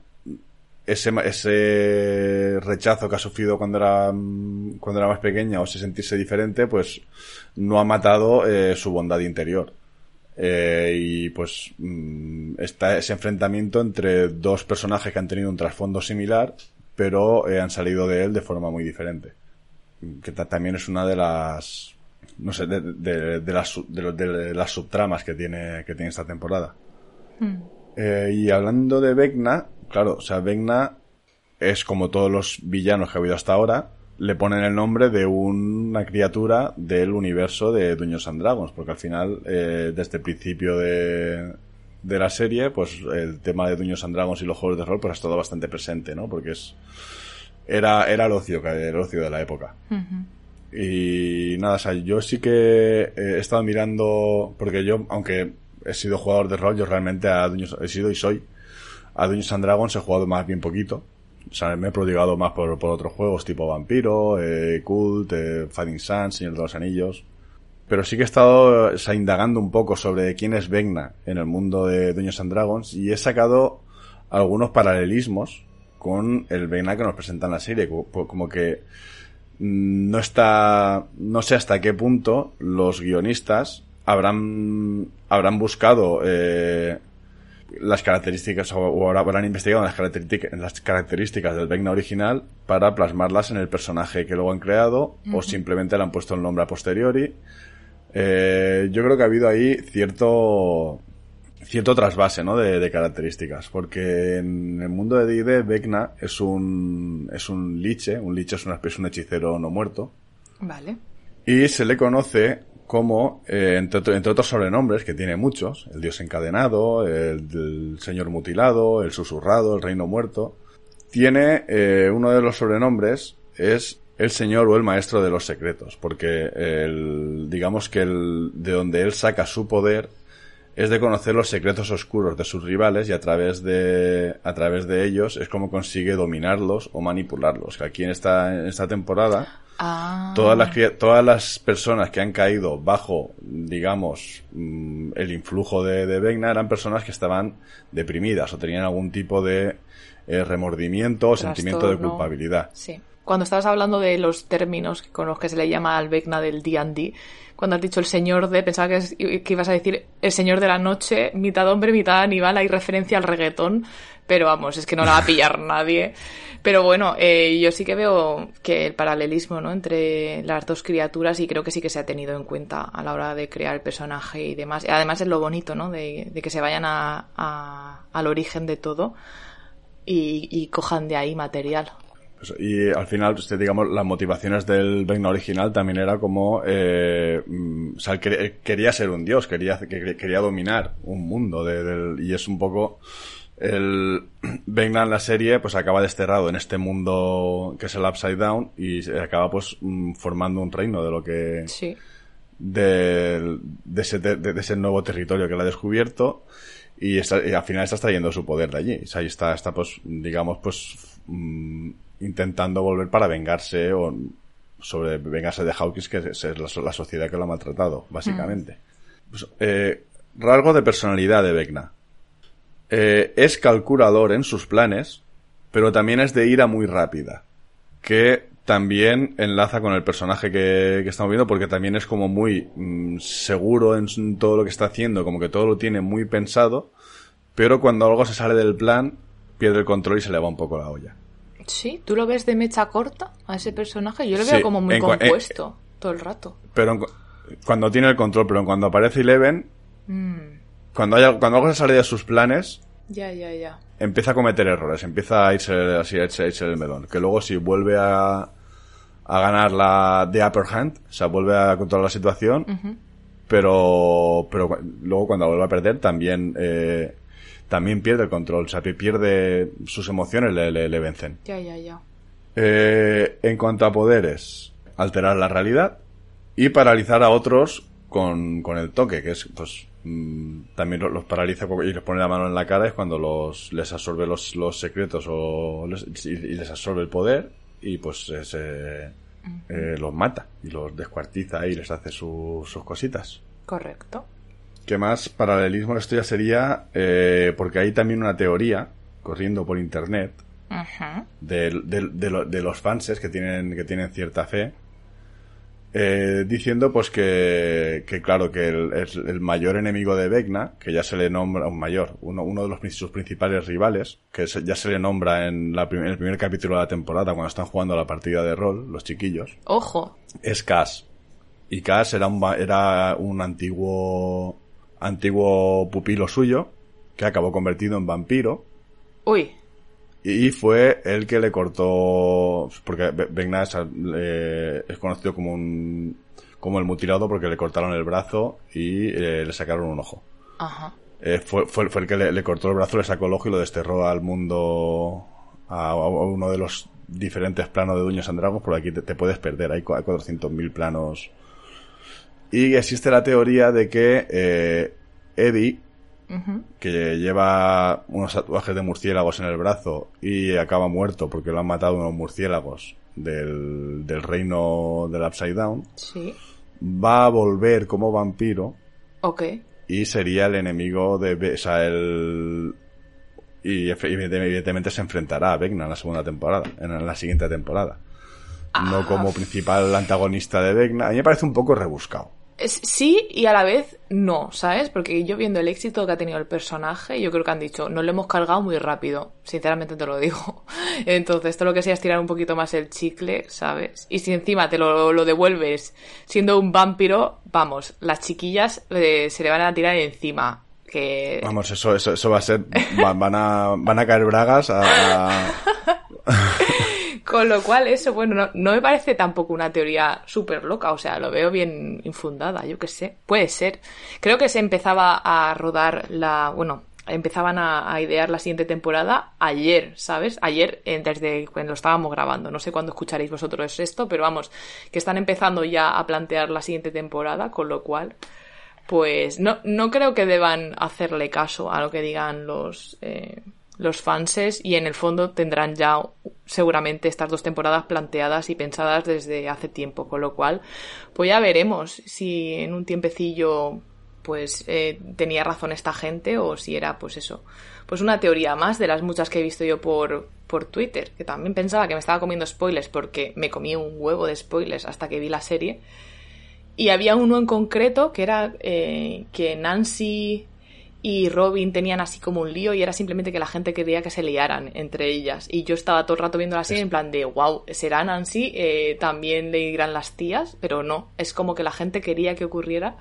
ese, ese rechazo que ha sufrido cuando era, cuando era más pequeña o se sentirse diferente, pues no ha matado eh, su bondad interior. Eh, y pues mm, está ese enfrentamiento entre dos personajes que han tenido un trasfondo similar, pero eh, han salido de él de forma muy diferente. Que también es una de las, no sé, de, de, las, de, las subtramas que tiene, que tiene esta temporada. Hmm. Eh, y hablando de Vecna, claro, o sea, Vecna es como todos los villanos que ha habido hasta ahora, le ponen el nombre de una criatura del universo de Dungeons and Dragons, porque al final, eh, desde el principio de, de la serie, pues el tema de Dungeons and Dragons y los juegos de rol, pues ha estado bastante presente, ¿no? Porque es, era, era el ocio, el ocio de la época. Y nada, o sea, yo sí que he estado mirando, porque yo, aunque he sido jugador de rol, yo realmente a Dungeons, he sido y soy, a Dungeons and Dragons he jugado más bien poquito me he prodigado más por, por otros juegos tipo Vampiro, eh, Cult, eh, Fighting Sun, Señor de los Anillos. Pero sí que he estado indagando un poco sobre quién es Vecna en el mundo de Dungeons and Dragons y he sacado algunos paralelismos con el Vecna que nos presenta en la serie. Como que no está, no sé hasta qué punto los guionistas habrán, habrán buscado eh, las características o, habrán investigado las características, las características del Vecna original para plasmarlas en el personaje que luego han creado o simplemente le han puesto el nombre a posteriori. Eh, yo creo que ha habido ahí cierto cierto trasvase ¿no? de, características porque en el mundo de D&D Vecna es un es un liche un liche es una especie un hechicero no muerto vale y se le conoce como, eh, entre, otros sobrenombres, que tiene muchos, el dios encadenado, el, señor mutilado, el susurrado, el reino muerto, tiene eh, uno de los sobrenombres es el señor o el maestro de los secretos, porque el, digamos que el, de donde él saca su poder es de conocer los secretos oscuros de sus rivales y a través de, a través de ellos es como consigue dominarlos o manipularlos. Aquí en esta, en esta temporada, Ah. Todas, las, todas las personas que han caído bajo, digamos, mm, el influjo de, de Vecna eran personas que estaban deprimidas o tenían algún tipo de eh, remordimiento o sentimiento de culpabilidad. Sí. Cuando estabas hablando de los términos con los que se le llama al Vecna del D&D, cuando has dicho el señor de, pensaba que, que, ibas a decir el señor de la noche, mitad hombre, mitad animal, hay referencia al reggaetón, pero vamos, es que no la va a pillar nadie. Pero bueno, eh, yo sí que veo que el paralelismo ¿no? entre las dos criaturas y creo que sí que se ha tenido en cuenta a la hora de crear el personaje y demás. Y además es lo bonito, ¿no? De, que se vayan a, al origen de todo y, cojan de ahí material. Y al final, usted, digamos, las motivaciones del Vecna original también era como, eh, mm, quería ser un dios, quería, quería dominar un mundo, de, y es un poco, el en la serie pues acaba desterrado en este mundo que es el Upside Down y se acaba pues mm, formando un reino de lo que sí. de, de, ese, de, ese nuevo territorio que le ha descubierto y, al final está trayendo su poder de allí. ahí está, está pues, digamos, pues mm, intentando volver para vengarse o sobre vengarse de Hawkins, que es, la, sociedad que lo ha maltratado, básicamente. Mm. Pues, eh, rasgo de personalidad de Vecna. Eh, es calculador en sus planes, pero también es de ira muy rápida, que también enlaza con el personaje que, estamos viendo porque también es como muy mm, seguro en todo lo que está haciendo, como que todo lo tiene muy pensado, pero cuando algo se sale del plan, pierde el control y se le va un poco la olla. Sí, ¿tú lo ves de mecha corta a ese personaje? Yo lo veo como muy compuesto todo el rato. Pero cuando tiene el control, pero cuando aparece Eleven, mm. Cuando, haya, cuando algo se sale de sus planes, ya, ya, ya. empieza a cometer errores, empieza a irse así, a irse, el melón. Que luego si vuelve a, a ganar la de upper hand, o sea, vuelve a controlar la situación, pero, pero luego cuando vuelve a perder también, eh, también pierde el control, o sea, pierde sus emociones, le, le, vencen. Ya, ya, ya. Eh, en cuanto a poderes, alterar la realidad y paralizar a otros con, con el toque, que es, pues, también los paraliza y les pone la mano en la cara es cuando los les absorbe los, los secretos o y, les absorbe el poder y pues eh, los mata y los descuartiza y les hace sus cositas. Correcto. ¿Qué más paralelismo esto ya sería? Eh, porque hay también una teoría corriendo por internet de, de, los fanses que tienen, que tienen cierta fe eh, diciendo pues que, que claro, que el, el, mayor enemigo de Vecna, que ya se le nombra, un mayor, uno, uno de los, sus principales rivales, que ya se le nombra en, la, en el primer capítulo de la temporada cuando están jugando la partida de rol, los chiquillos. Ojo. Es Cass. Y Cass era un, era un antiguo, antiguo pupilo suyo, que acabó convertido en vampiro. Uy. Y fue el que le cortó, porque Vegna eh, es, conocido como un, como el mutilado porque le cortaron el brazo y eh, le sacaron un ojo. Ajá. Eh, fue, fue, fue, el que le, cortó el brazo, le sacó el ojo y lo desterró al mundo, a, uno de los diferentes planos de Duños and Dragons, por aquí te, puedes perder, hay, hay 400.000 planos. Y existe la teoría de que Eddie que lleva unos tatuajes de murciélagos en el brazo y acaba muerto porque lo han matado unos murciélagos del, del reino del Upside Down, va a volver como vampiro. Ok. Y sería el enemigo de... O sea, el... Y evidentemente se enfrentará a Vecna en la segunda temporada, en la siguiente temporada. No ah. como principal antagonista de Vecna. A mí me parece un poco rebuscado. Sí y a la vez no, ¿sabes? Porque yo viendo el éxito que ha tenido el personaje, yo creo que han dicho, no lo hemos cargado muy rápido, sinceramente te lo digo. Entonces, todo lo que sea es tirar un poquito más el chicle, ¿sabes? Y si encima te lo, lo devuelves siendo un vampiro, vamos, las chiquillas eh, se le van a tirar encima. Que... Vamos, eso, eso, eso va a ser, van, a, van a caer bragas a... Con lo cual, eso, bueno, no, me parece tampoco una teoría súper loca, o sea, lo veo bien infundada, yo qué sé, puede ser. Creo que se empezaba a rodar la, bueno, empezaban a, idear la siguiente temporada ayer, ¿sabes? Ayer, desde cuando lo estábamos grabando. No sé cuándo escucharéis vosotros esto, pero vamos, que están empezando ya a plantear la siguiente temporada, con lo cual, pues no, no creo que deban hacerle caso a lo que digan los, eh, los fanses y en el fondo tendrán ya seguramente estas dos temporadas planteadas y pensadas desde hace tiempo, con lo cual pues ya veremos si en un tiempecillo pues eh, tenía razón esta gente o si era pues eso, pues una teoría más de las muchas que he visto yo por, por Twitter, que también pensaba que me estaba comiendo spoilers porque me comí un huevo de spoilers hasta que vi la serie. Y había uno en concreto que era eh, que Nancy y Robin tenían así como un lío y era simplemente que la gente quería que se liaran entre ellas. Y yo estaba todo el rato viendo la serie en plan de, wow, ¿será Nancy? Eh, también le irán las tías, pero no, es como que la gente quería que ocurriera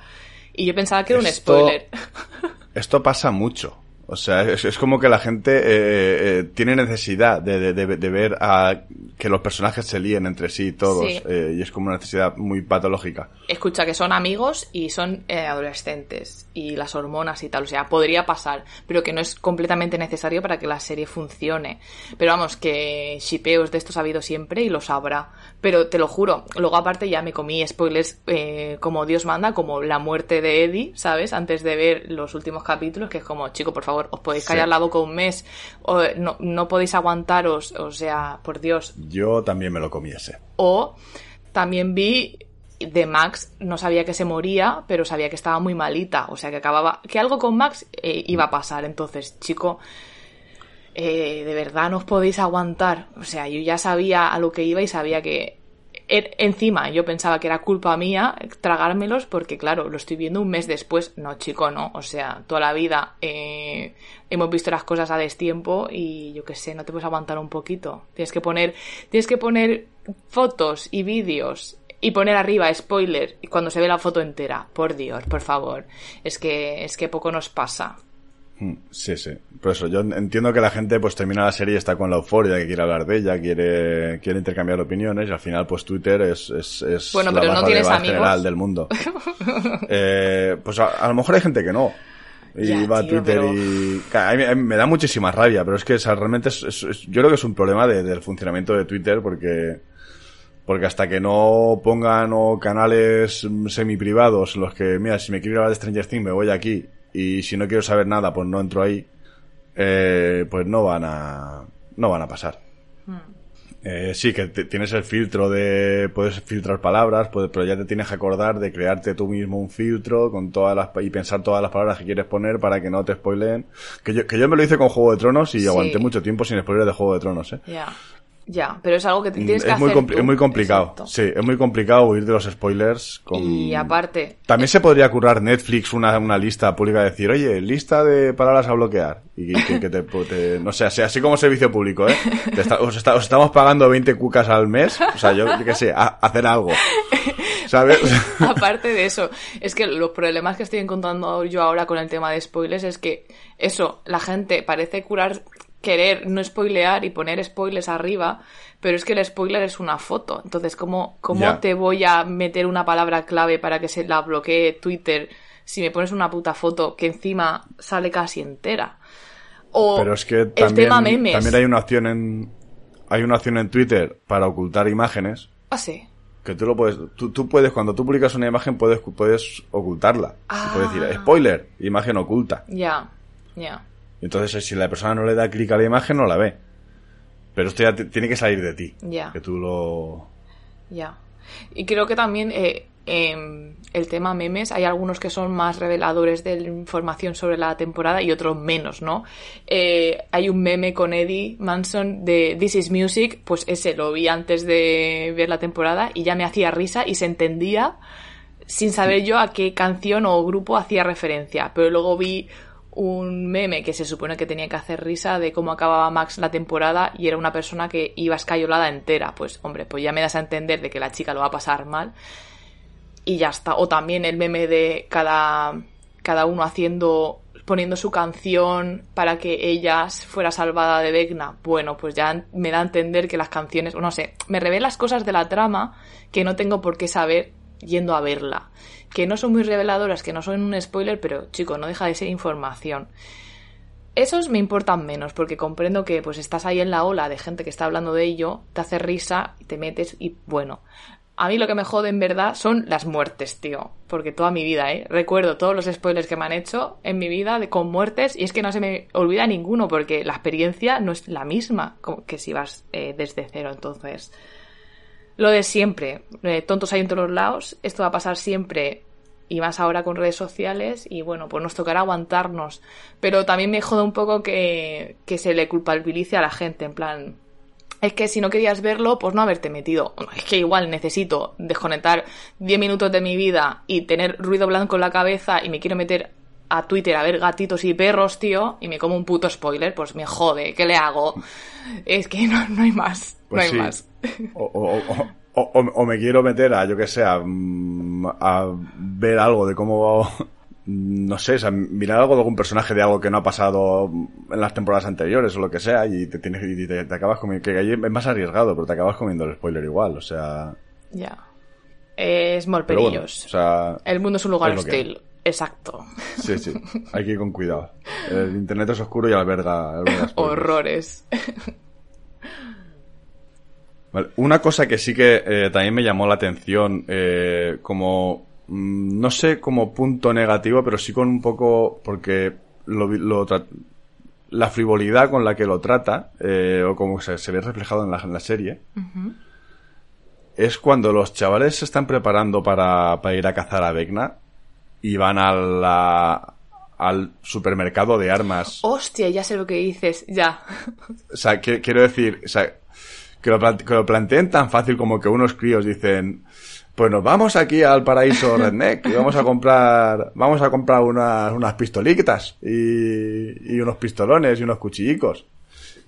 y yo pensaba que era un spoiler. Esto pasa mucho. O sea, es, como que la gente eh, eh, tiene necesidad de, ver a que los personajes se líen entre sí todos. Eh, y es como una necesidad muy patológica. Escucha, que son amigos y son adolescentes. Y las hormonas y tal. O sea, podría pasar. Pero que no es completamente necesario para que la serie funcione. Pero vamos, que shipeos de estos ha habido siempre y los habrá. Pero te lo juro, luego aparte ya me comí spoilers como Dios manda, como la muerte de Eddie, ¿sabes? Antes de ver los últimos capítulos, que es como, chico, por favor os podéis callar la boca un mes, o no, no podéis aguantaros, o sea, por Dios. Yo también me lo comiese. O también vi de Max no sabía que se moría, pero sabía que estaba muy malita, o sea que acababa, que algo con Max eh, iba a pasar, entonces, chico, eh, de verdad no os podéis aguantar, o sea, yo ya sabía a lo que iba y sabía que Encima yo pensaba que era culpa mía tragármelos porque claro, lo estoy viendo un mes después. No, chico, no. O sea, toda la vida eh, hemos visto las cosas a destiempo y yo qué sé, no te puedes aguantar un poquito. Tienes que poner, tienes que poner fotos y vídeos y poner arriba spoiler cuando se ve la foto entera. Por Dios, por favor. Es que, es que poco nos pasa. Mm, sí, sí. Por eso, yo entiendo que la gente pues termina la serie y está con la euforia, que quiere hablar de ella, quiere, quiere intercambiar opiniones y al final pues Twitter es, es, es bueno, la pero no tienes amigos. general del mundo. eh, pues a, lo mejor hay gente que no. Y va a Twitter y... A mí, me da muchísima rabia, pero es que realmente es, yo creo que es un problema del funcionamiento de Twitter porque porque hasta que no pongan o canales semi privados en los que, mira, si me quiero hablar de Stranger Things me voy aquí y si no quiero saber nada, pues no entro ahí, eh, pues no van a, no van a pasar. Hmm. Eh, sí, que tienes el filtro de, puedes filtrar palabras, pero ya te tienes que acordar de crearte tú mismo un filtro con todas las, y pensar todas las palabras que quieres poner para que no te spoileen. Que yo, que yo me lo hice con Juego de Tronos y aguanté mucho tiempo sin spoiler de Juego de Tronos, eh. Ya, pero es algo que tienes que es muy hacer. Es muy complicado. Sí, es muy complicado huir de los spoilers. Con... Y aparte. También se podría currar Netflix una, una lista pública de decir, oye, lista de palabras a bloquear. Y que, te, No sé, así, como servicio público, ¿eh? os, estamos pagando 20 cucas al mes. O sea, yo, qué sé, hacer algo. ¿Sabes? aparte de eso, es que los problemas que estoy encontrando yo ahora con el tema de spoilers es que eso, la gente parece curar querer no spoilear y poner spoilers arriba, pero es que el spoiler es una foto. Entonces, ¿cómo, cómo te voy a meter una palabra clave para que se la bloquee Twitter si me pones una puta foto que encima sale casi entera? O pero es que también, el tema memes. También hay una opción en hay una opción en Twitter para ocultar imágenes. Ah, sí. Que tú lo puedes, tú, puedes, cuando tú publicas una imagen puedes, puedes ocultarla. puedes decir, ah. spoiler, imagen oculta. Ya, ya. Entonces, si la persona no le da clic a la imagen, no la ve. Pero esto ya tiene que salir de ti. Ya. Que tú lo... Ya. Y creo que también eh, em, el tema memes, hay algunos que son más reveladores de información sobre la temporada y otros menos, ¿no? Eh, hay un meme con Eddie Manson de This is Music, pues ese lo vi antes de ver la temporada y ya me hacía risa y se entendía sin saber yo a qué canción o grupo hacía referencia. Pero luego vi un meme que se supone que tenía que hacer risa de cómo acababa Max la temporada y era una persona que iba escayolada entera. Pues hombre, pues ya me das a entender de que la chica lo va a pasar mal. Y ya está. O también el meme de cada, cada uno haciendo poniendo su canción para que ella fuera salvada de Vecna. Bueno, pues ya me da a entender que las canciones, no sé, me revelas cosas de la trama que no tengo por qué saber yendo a verla. Que no son muy reveladoras, que no son un spoiler, pero chico, no deja de ser información. Esos me importan menos, porque comprendo que pues estás ahí en la ola de gente que está hablando de ello, te hace risa, te metes y bueno. A mí lo que me jode en verdad son las muertes, tío. Porque toda mi vida, ¿eh? Recuerdo todos los spoilers que me han hecho en mi vida de, con muertes y es que no se me olvida ninguno porque la experiencia no es la misma que si vas eh, desde cero. Entonces, lo de siempre. Eh, tontos hay en todos los lados. Esto va a pasar siempre y más ahora con redes sociales y bueno, pues nos tocará aguantarnos. Pero también me jode un poco que, que se le culpabilice a la gente, en plan, es que si no querías verlo, pues no haberte metido. Es que igual necesito desconectar 10 minutos de mi vida y tener ruido blanco en la cabeza y me quiero meter a Twitter a ver gatitos y perros, tío, y me como un puto spoiler, pues me jode, ¿qué le hago? Es que no, no hay más, no Pues hay más. O, o- o- o- me quiero meter a, yo que sé, a, mm, a ver algo de cómo, no sé, o sea, mirar algo de algún personaje de algo que no ha pasado en las temporadas anteriores o lo que sea y te tienes y te, te acabas comiendo, que ahí es más arriesgado, pero te acabas comiendo el spoiler igual, o sea, Ya. Bueno, o sea, El mundo es un lugar es hostil. Exacto. sí, sí, hay que ir con cuidado. El internet es oscuro y alberga. Horrores. Vale, Una cosa que sí que eh, también me llamó la atención, eh, como, mm, no sé, como punto negativo, pero sí con un poco, porque lo, lo la frivolidad con la que lo trata, eh, o como se, se ve reflejado en la, en la serie, es cuando los chavales se están preparando para, para ir a cazar a Vecna y van a la- al supermercado de armas. Hostia, ya sé lo que dices. Ya. O sea, que- quiero decir, o sea, que lo, que lo planteen tan fácil como que unos críos dicen, pues nos vamos aquí al paraíso Redneck y vamos a comprar, vamos a comprar unas, unas pistolitas y, y unos pistolones y unos cuchillicos.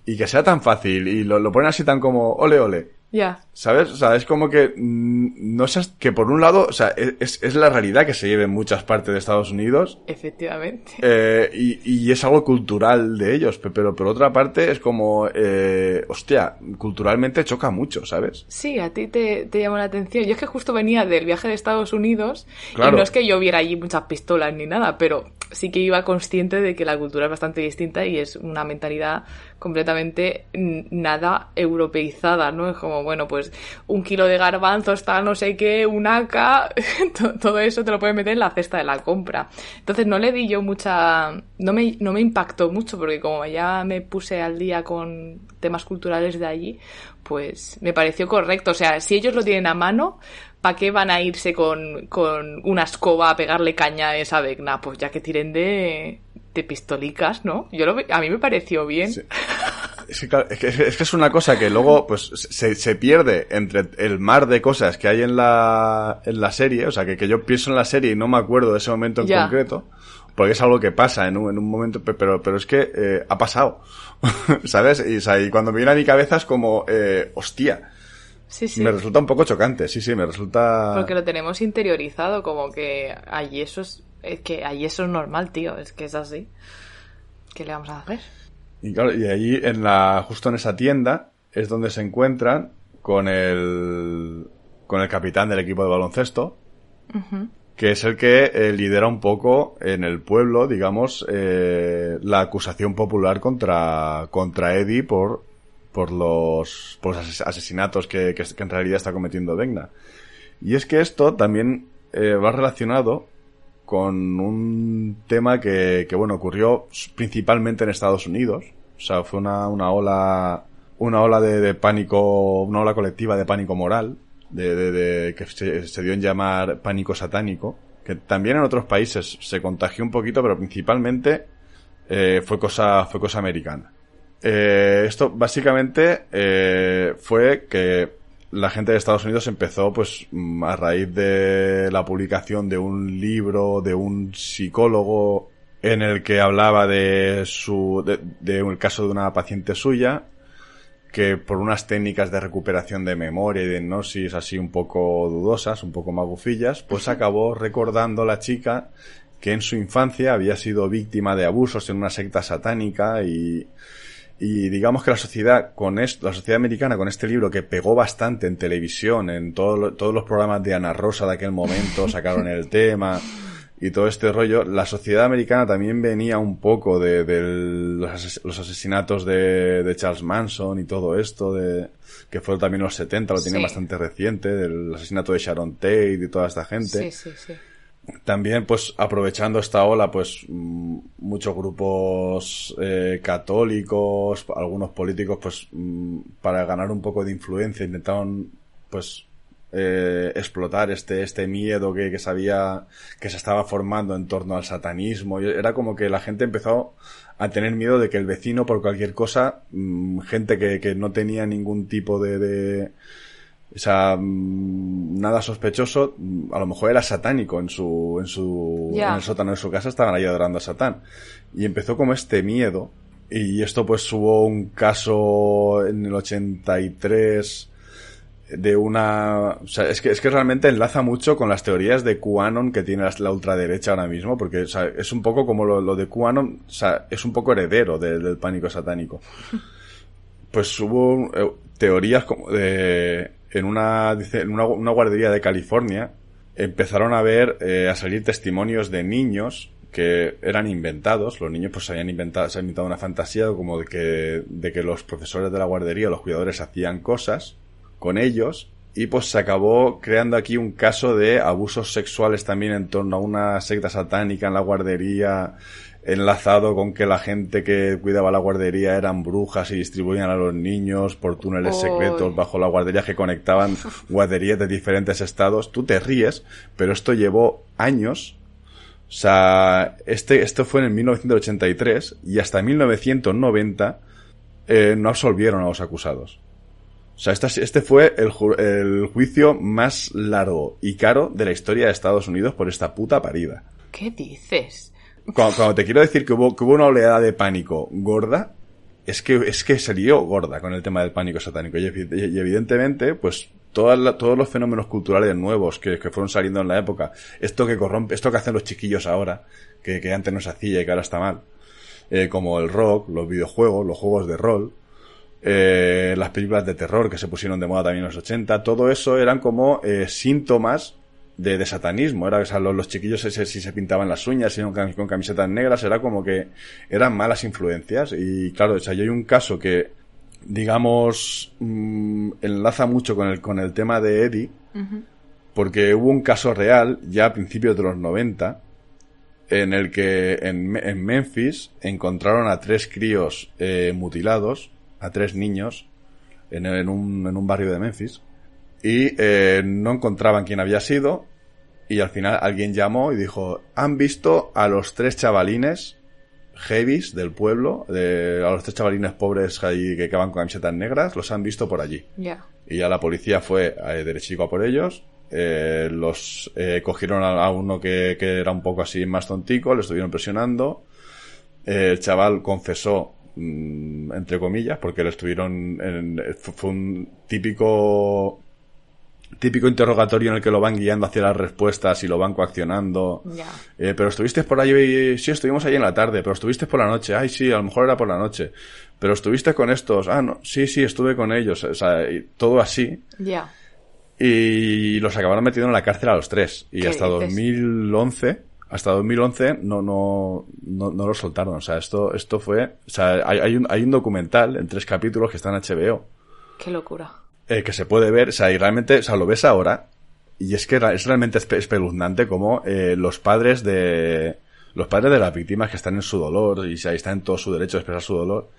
Y que sea tan fácil y lo, lo ponen así tan como, ole, ole. Ya. ¿Sabes? O sea, es como que mm, no sé, que por un lado, o sea, es, es la realidad que se lleva en muchas partes de Estados Unidos Efectivamente. eh, y, y es algo cultural de ellos, pe- pero por otra parte es como, eh, hostia, culturalmente choca mucho, ¿sabes? Sí, a ti te, te llamó la atención. Yo es que justo venía del viaje de Estados Unidos Claro. y no es que yo viera allí muchas pistolas ni nada, pero sí que iba consciente de que la cultura es bastante distinta y es una mentalidad completamente nada europeizada, ¿no? Es como, bueno, pues un kilo de garbanzos, tal, no sé qué, un to- todo eso te lo puedes meter en la cesta de la compra. Entonces no le di yo mucha... No me, no me impactó mucho porque como ya me puse al día con temas culturales de allí, pues me pareció correcto. O sea, si ellos lo tienen a mano, ¿para qué van a irse con, con una escoba a pegarle caña a esa vecna? Pues ya que tiren de, de pistolicas, ¿no? Yo lo, a mí me pareció bien. Sí. Es que, claro, es que- es que es una cosa que luego pues se, se pierde entre el mar de cosas que hay en la, en la serie, o sea, que, que yo pienso en la serie y no me acuerdo de ese momento en Ya. concreto, porque es algo que pasa en un, en un momento, pe- pero, pero es que eh, ha pasado, ¿sabes? Y, o sea, y cuando me viene a mi cabeza es como, eh, hostia, Sí, sí. me resulta un poco chocante, sí, sí, me resulta... Porque lo tenemos interiorizado, como que allí eso es, es que allí eso es normal, tío, es que es así. ¿Qué le vamos a hacer? Y claro, y allí en la, justo en esa tienda es donde se encuentran con el, con el capitán del equipo de baloncesto, que es el que eh, lidera un poco en el pueblo, digamos, eh, la acusación popular contra, contra Eddie por, por los, por los ases- asesinatos que, en realidad está cometiendo Vecna. Y es que esto también eh, va relacionado con un tema que, que, bueno, ocurrió principalmente en Estados Unidos. O sea, fue una, una ola, una ola de, pánico, una ola colectiva de pánico moral, de, de, de- que se, se dio en llamar pánico satánico, que también en otros países se contagió un poquito, pero principalmente eh, fue cosa, fue cosa americana. Eh, esto básicamente eh, fue que la gente de Estados Unidos empezó, pues, mm, a raíz de la publicación de un libro de un psicólogo en el que hablaba de su, de, de un caso de una paciente suya, que por unas técnicas de recuperación de memoria y de hipnosis así un poco dudosas, un poco magufillas, pues acabó recordando la chica que en su infancia había sido víctima de abusos en una secta satánica y, y digamos que la sociedad con esto, la sociedad americana con este libro que pegó bastante en televisión, en todo, todos los programas de Ana Rosa de aquel momento sacaron el tema y todo este rollo, la sociedad americana también venía un poco de, de los, los, asesinatos de, de, Charles Manson y todo esto, de que fue también los 70, lo tiene sí. bastante reciente, del asesinato de Sharon Tate y toda esta gente. Sí, sí, sí. También, pues, aprovechando esta ola, pues, muchos grupos eh, católicos, algunos políticos, pues, para ganar un poco de influencia, intentaron, pues, eh, explotar este, este miedo que, que sabía que se estaba formando en torno al satanismo. Era como que la gente empezó a tener miedo de que el vecino, por cualquier cosa, mmm, gente que, que, no tenía ningún tipo de, de o sea, mmm, nada sospechoso, a lo mejor era satánico en su, en su, yeah. en el sótano de su casa, estaban ahí adorando a Satán. Y empezó como este miedo, y esto pues hubo un caso en el 83, de una... O sea, es que, es que realmente enlaza mucho con las teorías de QAnon que tiene la ultraderecha ahora mismo, porque o sea, es un poco como lo, lo, de QAnon, o sea, es un poco heredero de, del pánico satánico. Pues hubo eh, teorías como de... En una, dice, en una, una guardería de California empezaron a ver, eh, a salir testimonios de niños que eran inventados, los niños pues habían inventado, se habían inventado una fantasía como de que, de que los profesores de la guardería, los cuidadores hacían cosas con ellos y pues se acabó creando aquí un caso de abusos sexuales también en torno a una secta satánica en la guardería enlazado con que la gente que cuidaba la guardería eran brujas y distribuían a los niños por túneles secretos bajo la guardería que conectaban guarderías de diferentes estados. Tú te ríes, pero esto llevó años. O sea, este, esto fue en 1983 y hasta 1990 eh, no absolvieron a los acusados. O sea, este, este fue el, ju el, juicio más largo y caro de la historia de Estados Unidos por esta puta parida. ¿Qué dices? Cuando, te quiero decir que hubo, que hubo, una oleada de pánico gorda, es que, es que gorda con el tema del pánico satánico. Y, evidentemente, pues, todos los fenómenos culturales nuevos que, fueron saliendo en la época, esto que corrompe, esto que hacen los chiquillos ahora, que, que antes no se hacía y que ahora está mal, eh, como el rock, los videojuegos, los juegos de rol, eh, las películas de terror que se pusieron de moda también en los 80, todo eso eran como eh, síntomas de, de, satanismo. Era, o sea, los, los chiquillos si, si se pintaban las uñas, si con, con camisetas negras, era como que eran malas influencias. Y claro, o sea, yo hay un caso que, digamos, mmm, enlaza mucho con el, con el tema de Eddie, uh -huh. porque hubo un caso real, ya a principios de los 90, en el que en, en Memphis encontraron a tres críos eh, mutilados, a tres niños en, en, un, en un barrio de Memphis y eh, no encontraban quién había sido y al final alguien llamó y dijo han visto a los tres chavalines heavies del pueblo de, a los tres chavalines pobres ahí que acaban con camisetas negras los han visto por allí yeah. y ya la policía fue eh, derechico a por ellos eh, los eh, cogieron a, a uno que, que, era un poco así más tontico le estuvieron presionando eh, el chaval confesó Mm, entre comillas, porque lo estuvieron en, fue un típico típico interrogatorio en el que lo van guiando hacia las respuestas y lo van coaccionando. Yeah. Eh, pero estuviste por ahí, sí, estuvimos ahí en la tarde, pero estuviste por la noche, ay, sí, a lo mejor era por la noche. Pero estuviste con estos, ah, no, sí, sí, estuve con ellos, o sea, todo así. Yeah. Y los acabaron metiendo en la cárcel a los tres. Y hasta dices? 2011 hasta 2011 no, no, no, no, lo soltaron. O sea, esto, esto fue, o sea, hay, hay, un, hay un documental en tres capítulos que está en HBO. Qué locura. Eh, que se puede ver, o sea, y realmente, o sea, lo ves ahora, y es que es realmente espeluznante como eh, los padres de, los padres de las víctimas que están en su dolor, y ahí están en todo su derecho a expresar su dolor,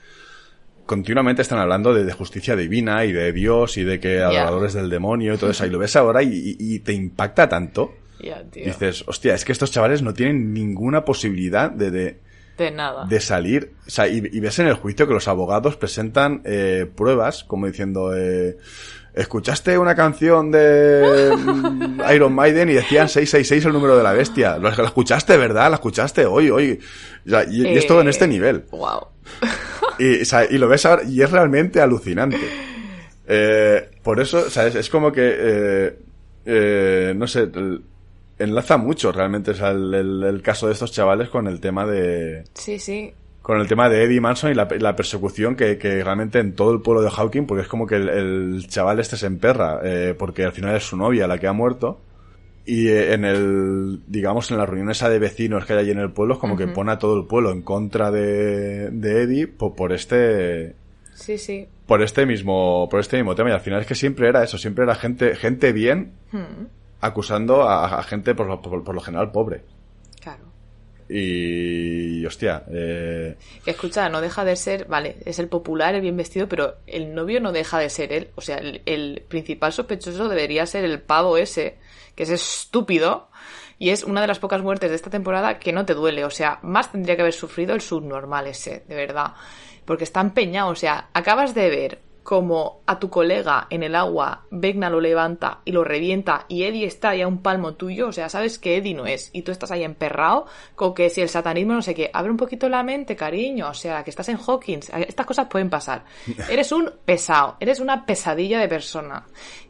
continuamente están hablando de, de, justicia divina y de Dios y de que adoradores del demonio y todo eso, y lo ves ahora y, y, y te impacta tanto Yeah, tío. Dices, hostia, es que estos chavales no tienen ninguna posibilidad de, de, De nada. De salir. O sea, y, y ves en el juicio que los abogados presentan eh, pruebas, como diciendo, eh, ¿escuchaste una canción de mm, Iron Maiden y decían 666 el número de la bestia? ¿La la escuchaste, verdad? ¿La escuchaste? Hoy, hoy. O sea, y, y esto en este nivel. Wow. Y, o sea, y lo ves ahora y es realmente alucinante. Eh, por eso, o sea, es, es como que, eh, eh, no sé, enlaza mucho realmente o sea, el, el- el caso de estos chavales con el tema de Sí, sí. con el tema de Eddie Manson y la, la persecución que, que realmente en todo el pueblo de Hawking, porque es como que el, el chaval este se emperra, eh, porque al final es su novia la que ha muerto. Y eh, en el, digamos, en la reunión esa de vecinos que hay allí en el pueblo, es como que pone a todo el pueblo en contra de, de Eddie po- por este, Sí, sí. por este mismo, por este mismo tema. Y al final es que siempre era eso, siempre era gente, gente bien Hmm, acusando a, a gente por lo, por, por lo general pobre. Claro. Y, hostia, eh, escucha, no deja de ser, vale, es el popular, el bien vestido, pero el novio no deja de ser él. O sea, el, el principal sospechoso debería ser el pavo ese, que es estúpido, y es una de las pocas muertes de esta temporada que no te duele. O sea, más tendría que haber sufrido el subnormal ese, de verdad. Porque está empeñado, o sea, acabas de ver como a tu colega en el agua, Vecna lo levanta y lo revienta y Eddie está ahí a un palmo tuyo, o sea, sabes que Eddie no es y tú estás ahí emperrado con que si el satanismo no sé qué, abre un poquito la mente, cariño, o sea, que estás en Hawkins, estas cosas pueden pasar. Eres un pesado, eres una pesadilla de persona.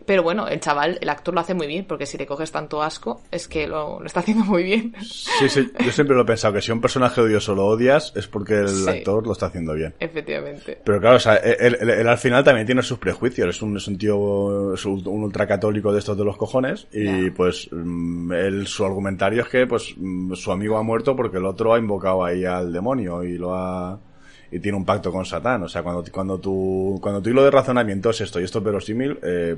Pero bueno, el chaval, el actor lo hace muy bien, porque si le coges tanto asco, es que lo, lo está haciendo muy bien. Sí, sí, yo siempre lo he pensado, que si un personaje odioso lo odias es porque el Sí. actor lo está haciendo bien. Efectivamente. Pero claro, o sea, él, él- él al final también tiene sus prejuicios, es un, es un tío, es un, un ultracatólico de estos de los cojones, y pues mm, él, su argumentario es que pues mm, su amigo ha muerto porque el otro ha invocado ahí al demonio y lo ha... y tiene un pacto con Satán. O sea, cuando, cuando tu, cuando tu hilo de razonamiento es esto y esto es verosímil, eh,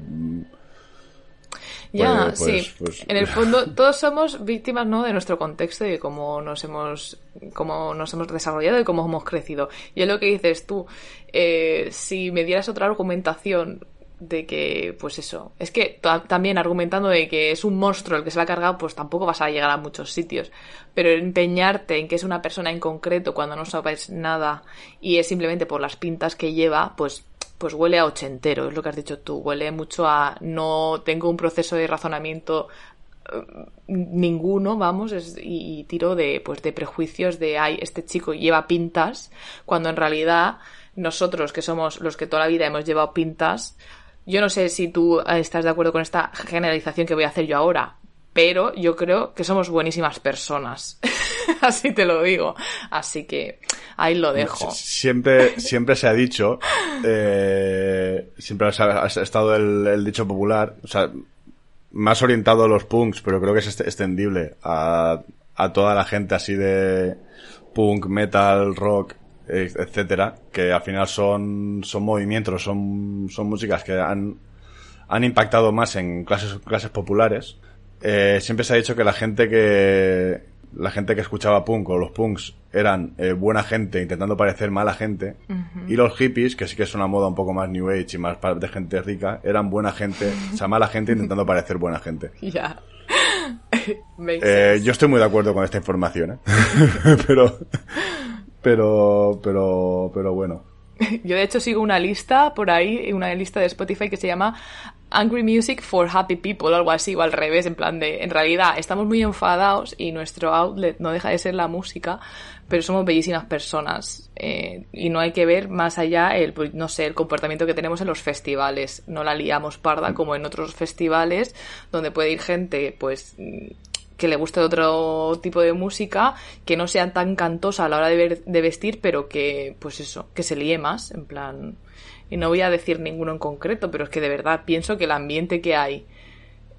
Ya, Pues- pues- sí. pues- En el fondo, todos somos víctimas, ¿no? De nuestro contexto y de cómo nos hemos, cómo nos hemos desarrollado y cómo hemos crecido. Y es lo que dices tú. eh, si me dieras otra argumentación de que, pues eso, es que ta- también argumentando de que es un monstruo el que se lo ha cargado, pues tampoco vas a llegar a muchos sitios. Pero empeñarte en que es una persona en concreto cuando no sabes nada y es simplemente por las pintas que lleva, pues pues huele a ochentero, es lo que has dicho tú, huele mucho a no tengo un proceso de razonamiento eh, ninguno, vamos, y, y tiro de pues de prejuicios de ay, este chico lleva pintas, cuando en realidad nosotros que somos los que toda la vida hemos llevado pintas, yo no sé si tú eh, estás de acuerdo con esta generalización que voy a hacer yo ahora, pero yo creo que somos buenísimas personas. Así te lo digo. Así que ahí lo dejo. Siempre, siempre se ha dicho, eh, siempre ha, estado el, dicho popular, o sea, más orientado a los punks, pero creo que es extendible a, toda la gente así de punk, metal, rock, etcétera, que al final son, son movimientos, son, son músicas que han, han impactado más en clases, clases populares. Eh, siempre se ha dicho que la gente que, la gente que escuchaba punk o los punks eran eh, buena gente intentando parecer mala gente y los hippies, que sí que es una moda un poco más new age y más de gente rica, eran buena gente, o sea, mala gente intentando parecer buena gente. Ya. Eh, yo estoy muy de acuerdo con esta información, ¿eh? pero, pero, pero, pero bueno. Yo de hecho sigo una lista por ahí, una lista de Spotify que se llama Angry Music for Happy People, algo así, o al revés, en plan de, en realidad estamos muy enfadados y nuestro outlet no deja de ser la música, pero somos bellísimas personas eh, y no hay que ver más allá el, pues, no sé, el comportamiento que tenemos en los festivales. No la liamos parda como en otros festivales donde puede ir gente, pues que le guste otro tipo de música, que no sea tan cantosa a la hora de, ver- de vestir, pero que, pues eso, que se líe más, en plan. Y no voy a decir ninguno en concreto, pero es que de verdad pienso que el ambiente que hay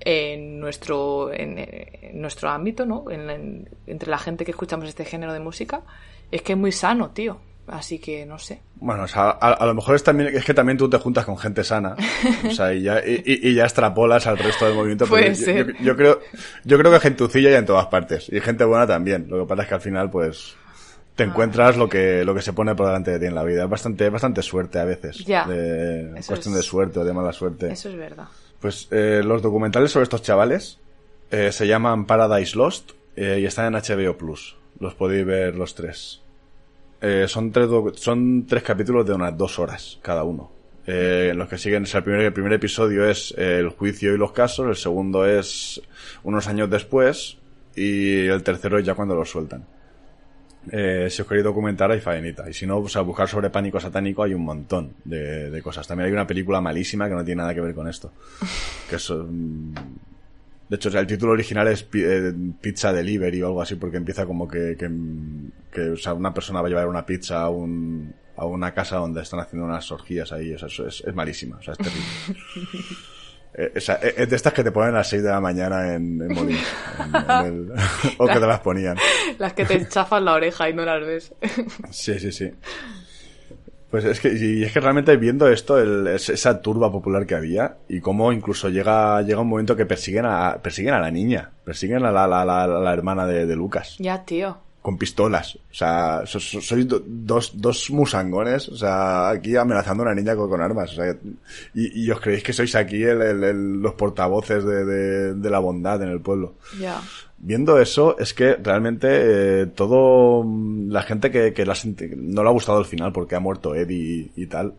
en nuestro, en, nuestro ámbito, ¿no? En- entre la gente que escuchamos este género de música, es que es muy sano, tío. Así que no sé. Bueno, o sea, a, a lo mejor es también, es que también tú te juntas con gente sana, o sea, y ya, y, ya extrapolas al resto del movimiento. Puede ser. yo- yo creo, yo creo que gentucilla hay en todas partes, y gente buena también. Lo que pasa es que al final, pues, Ah. te encuentras lo que, lo que se pone por delante de ti en la vida. Es bastante, bastante suerte a veces. Ya. De, cuestión es- de suerte o de mala suerte. Eso es verdad. Pues eh, los documentales sobre estos chavales eh, se llaman Paradise Lost eh, y están en HBO Plus. Los podéis ver los tres. Eh, son, tres, son tres capítulos de unas dos horas cada uno. Eh, en los que siguen, el, primer, el primer episodio es el juicio y los casos, el segundo es unos años después y el tercero es ya cuando lo sueltan. Eh, si os queréis documentar hay faenita. Y si no, pues a buscar sobre pánico satánico hay un montón de, cosas. También hay una película malísima que no tiene nada que ver con esto. Que es, mm, de hecho, el título original es eh, Pizza Delivery o algo así, porque empieza como que, que, o sea, una persona va a llevar una pizza a, un, a una casa donde están haciendo unas orgías ahí. eso es, es malísima, o sea, es terrible. Eh, eh, es de estas que te ponen a las 6 de la mañana en, en, o que te las ponían. Las que te chafan la oreja y no las ves. sí, sí, sí. Pues es que, y es que realmente viendo esto, el, esa turba popular que había, y cómo incluso llega, llega un momento que persiguen a, persiguen a la niña, persiguen a la, la, la, la hermana de, de Lucas. Ya, tío con pistolas. O sea, sois dos, dos musangones, o sea, aquí amenazando a una niña con, armas. O sea, y, y, os creéis que sois aquí el, los portavoces de, de, la bondad en el pueblo. Ya. Viendo eso, es que realmente eh, todo la gente que, que no le ha gustado el final porque ha muerto Eddie y, tal,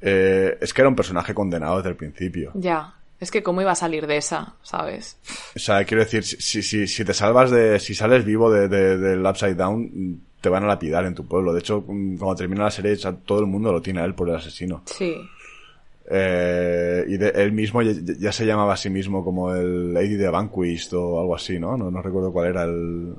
eh, es que era un personaje condenado desde el principio. Ya. Es que cómo iba a salir de esa, ¿sabes? O sea, quiero decir, si, si, si te salvas de, si sales vivo de, del Upside Down, te van a lapidar en tu pueblo. De hecho, cuando termina la serie, todo el mundo lo tiene a él por el asesino. Sí. Eh, y de, él mismo ya, se llamaba a sí mismo como el Lady de Vanquist o algo así, ¿no? No, no recuerdo cuál era el,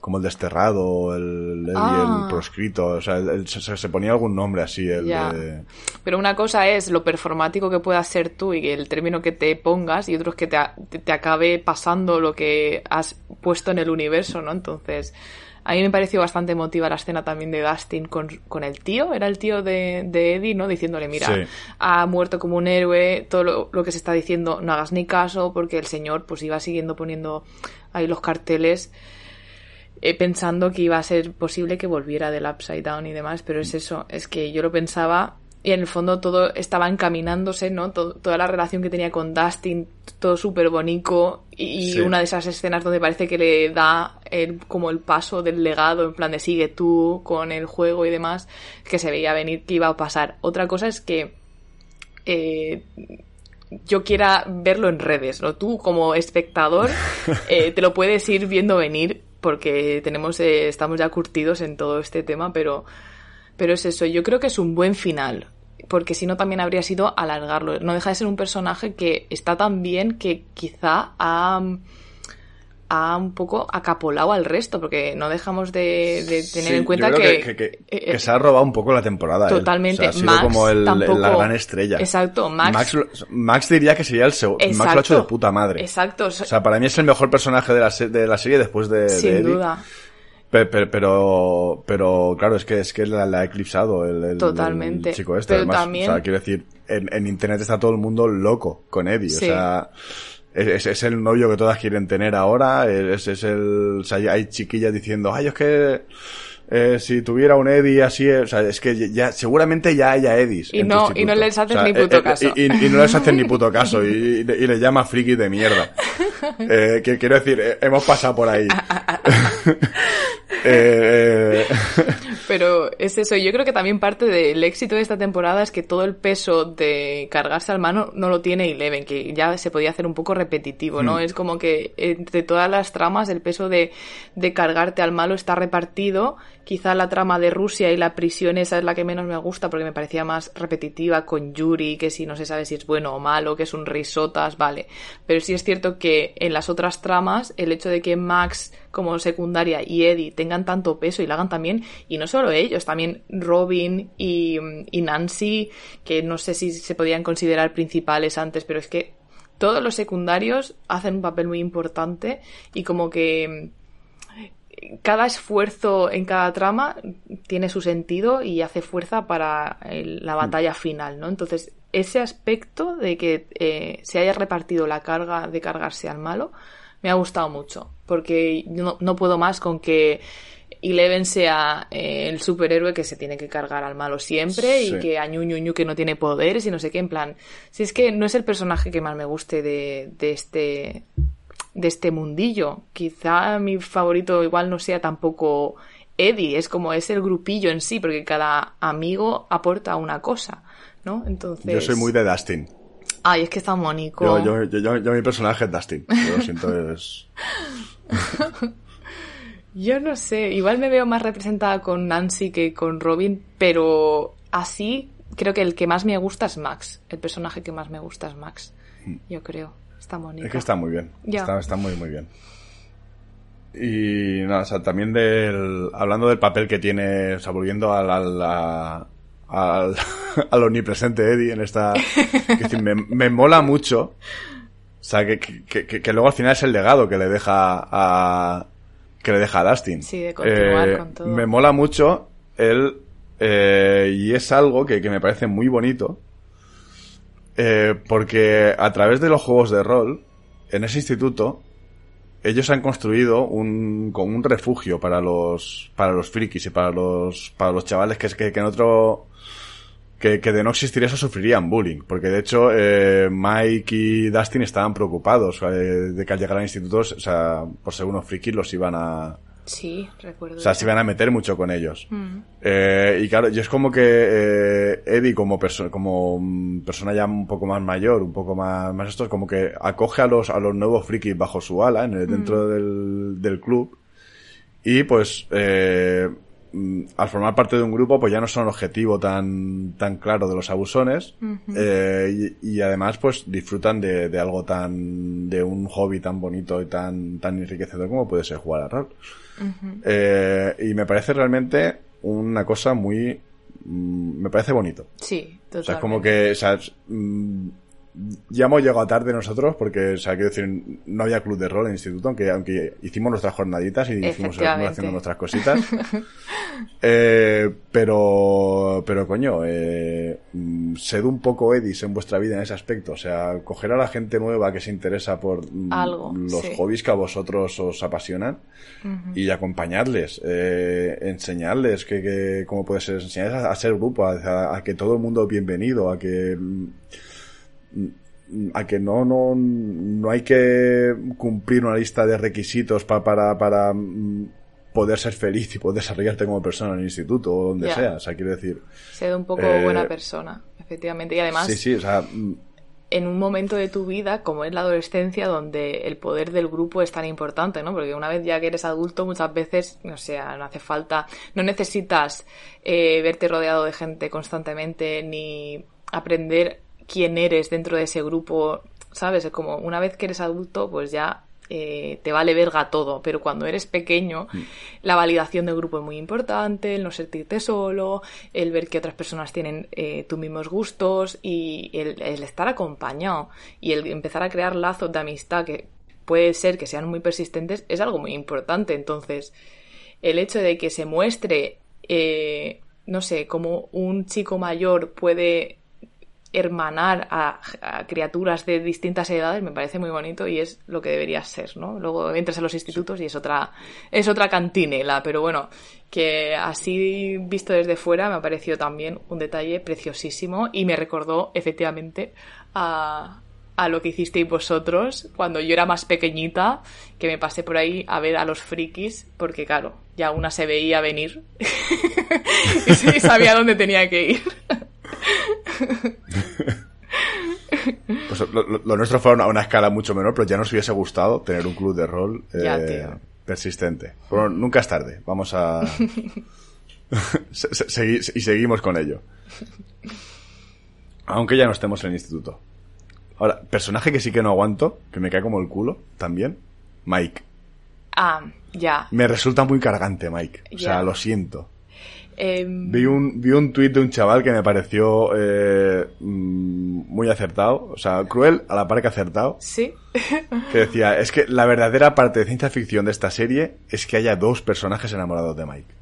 como el desterrado, el, el, ah. proscrito, o sea, se, ponía algún nombre así. El Pero una cosa es lo performático que puedas ser tú y el término que te pongas y otro es que te, te, acabe pasando lo que has puesto en el universo, ¿no? Entonces, a mí me pareció bastante emotiva la escena también de Dustin con, con el tío, era el tío de, de Eddie, ¿no? Diciéndole, mira, ha muerto como un héroe, todo lo, lo, que se está diciendo no hagas ni caso porque el señor pues iba siguiendo poniendo ahí los carteles eh, pensando que iba a ser posible que volviera del Upside Down y demás, pero es eso, es que yo lo pensaba y en el fondo todo estaba encaminándose, ¿no? toda la relación que tenía con Dustin, todo súper bonito y, una de esas escenas donde parece que le da el, como el paso del legado, en plan de sigue tú con el juego y demás, que se veía venir que iba a pasar. Otra cosa es que eh, yo quiera verlo en redes, ¿no? Tú como espectador eh, te lo puedes ir viendo venir porque tenemos, eh, estamos ya curtidos en todo este tema, pero, pero es eso, yo creo que es un buen final, porque si no también habría sido alargarlo. No deja de ser un personaje que está tan bien que quizá ha ha un poco acapolado al resto, porque no dejamos de, tener en cuenta que que, eh, se ha robado un poco la temporada. Totalmente. ha sido como el, la gran estrella. Exacto. Max, Max, diría que sería el segundo. Max lo ha hecho de puta madre. Exacto. O sea, para mí es el mejor personaje de la, de la serie después de. Sin duda. Pero, pero, claro, es que es que la, ha eclipsado el, Totalmente. chico este. Además, o sea, quiero decir, en, internet está todo el mundo loco con Eddie. O sea, es, es, el novio que todas quieren tener ahora, es, es el, o sea, hay chiquillas diciendo, ay, es que, eh, si tuviera un Eddie así, o sea, es que ya, seguramente ya haya Eddies. Y no, y no les hacen ni puto eh, eh, caso. Y, y, no les hacen ni puto caso, y, y, les llama friki de mierda. Eh, que quiero decir, hemos pasado por ahí. Eh, Pero es eso, yo creo que también parte del éxito de esta temporada es que todo el peso de cargarse al mano no lo tiene Eleven, que ya se podía hacer un poco repetitivo, ¿no? Hmm. Es como que entre todas las tramas el peso de, de cargarte al malo está repartido. Quizá la trama de Rusia y la prisión esa es la que menos me gusta porque me parecía más repetitiva con Yuri, que si no se sabe si es bueno o malo, que es un risotas, vale. Pero sí es cierto que en las otras tramas el hecho de que Max como secundaria y Eddie tengan tanto peso y la hagan también, y no solo ellos, también Robin y, Nancy, que no sé si se podían considerar principales antes, pero es que todos los secundarios hacen un papel muy importante y como que cada esfuerzo en cada trama tiene su sentido y hace fuerza para la batalla final, ¿no? Entonces, ese aspecto de que eh, se haya repartido la carga de cargarse al malo me ha gustado mucho, porque no, no puedo más con que Eleven sea eh, el superhéroe que se tiene que cargar al malo siempre y que a Ñu, que no tiene poderes y no sé qué, en plan, si es que no es el personaje que más me guste de, de este de este mundillo. Quizá mi favorito igual no sea tampoco Eddie, es como es el grupillo en sí, porque cada amigo aporta una cosa, ¿no? Entonces... Yo soy muy de Dustin. Ay, es que está mónico. Yo, yo, yo, yo mi personaje es Dustin. Yo lo siento, es... Yo no sé, igual me veo más representada con Nancy que con Robin, pero así creo que el que más me gusta es Max. El personaje que más me gusta es Max. Yo creo. Está bonito. Es que está muy bien. Ya. Está, está muy, muy bien. Y nada, o sea, también del. Hablando del papel que tiene, o sea, volviendo al. al, al, al omnipresente Eddie en esta. es decir, me, me mola mucho. O sea, que, que, que- que luego al final es el legado que le deja a. que le deja a Dustin. Sí, de continuar Eh, con todo. Me mola mucho el. eh, y es algo que, que me parece muy bonito. Eh, porque a través de los juegos de rol, en ese instituto, ellos han construido un, como un refugio para los, para los frikis y para los, para los chavales que, que, que en otro, que, que de no existir eso sufrirían bullying. Porque de hecho, eh, Mike y Dustin estaban preocupados eh, de que al llegar al instituto, o sea, por ser unos frikis los iban a, Sí, recuerdo. o sea, se iban a meter mucho con ellos. Eh, y claro, yo es como que eh, Eddie, como, perso- como mm, persona ya un poco más mayor, un poco más, más esto, es como que acoge a los, a los nuevos frikis bajo su ala, en el- dentro del, del club. Y pues, eh, mm, al formar parte de un grupo, pues ya no son objetivo tan, tan claro de los abusones. eh, y, y además, pues disfrutan de, de algo tan, de un hobby tan bonito y tan, tan enriquecedor como puede ser jugar a rol. Eh, y me parece realmente una cosa muy... mm, me parece bonito. Sí, totalmente. O sea, es como que... O sea, mm, ya hemos llegado tarde nosotros porque, o sea, quiero decir, no había club de rol en el instituto, aunque, aunque hicimos nuestras jornaditas y hicimos haciendo nuestras cositas. Eh, pero, pero coño, eh, mm, sed un poco Edis en vuestra vida en ese aspecto. O sea, coger a la gente nueva que se interesa por mm, Algo, los sí. hobbies que a vosotros os apasionan y acompañarles, eh, enseñarles que, que cómo puede ser, enseñarles a, a ser grupo, a, a que todo el mundo es bienvenido, a que mm, a que no, no, no hay que cumplir una lista de requisitos pa- para, para mm, poder ser feliz y poder desarrollarte como persona en el instituto o donde sea. O sea, quiero decir. Sed un poco Eh, buena persona, efectivamente. Y además, Sí, sí, o sea, mm, en un momento de tu vida, como es la adolescencia, donde el poder del grupo es tan importante, ¿no? Porque una vez ya que eres adulto, muchas veces, o sea, no hace falta, no necesitas eh, verte rodeado de gente constantemente, ni aprender quién eres dentro de ese grupo, ¿sabes? Es como una vez que eres adulto, pues ya eh, te vale verga todo, pero cuando eres pequeño, la validación del grupo es muy importante, el no sentirte solo, el ver que otras personas tienen eh, tus mismos gustos y el, el estar acompañado y el empezar a crear lazos de amistad que puede ser que sean muy persistentes es algo muy importante. Entonces, el hecho de que se muestre, eh, no sé, como un chico mayor puede hermanar a, criaturas de distintas edades me parece muy bonito y es lo que debería ser, ¿no? Luego entras a los institutos y es otra, es otra cantinela, pero bueno, que así visto desde fuera me ha parecido también un detalle preciosísimo y me recordó efectivamente a, a lo que hicisteis vosotros cuando yo era más pequeñita, que me pasé por ahí a ver a los frikis, porque claro, ya una se veía venir y sabía dónde tenía que ir. pues lo, lo- nuestro fue a una, escala mucho menor, pero ya nos hubiese gustado tener un club de rol eh, Ya, persistente. Pero nunca es tarde. Vamos a. se- se- segui- y seguimos con ello. Aunque ya no estemos en el instituto. Ahora, personaje que sí que no aguanto, que me cae como el culo, también, Mike. Ah, ya. Me resulta muy cargante, Mike. O sea, lo siento. Em, Vi un, vi un tuit de un chaval que me pareció eh, mm, muy acertado. O sea, cruel a la par que acertado. sí. Que decía, es que la verdadera parte de ciencia ficción de esta serie es que haya dos personajes enamorados de Mike.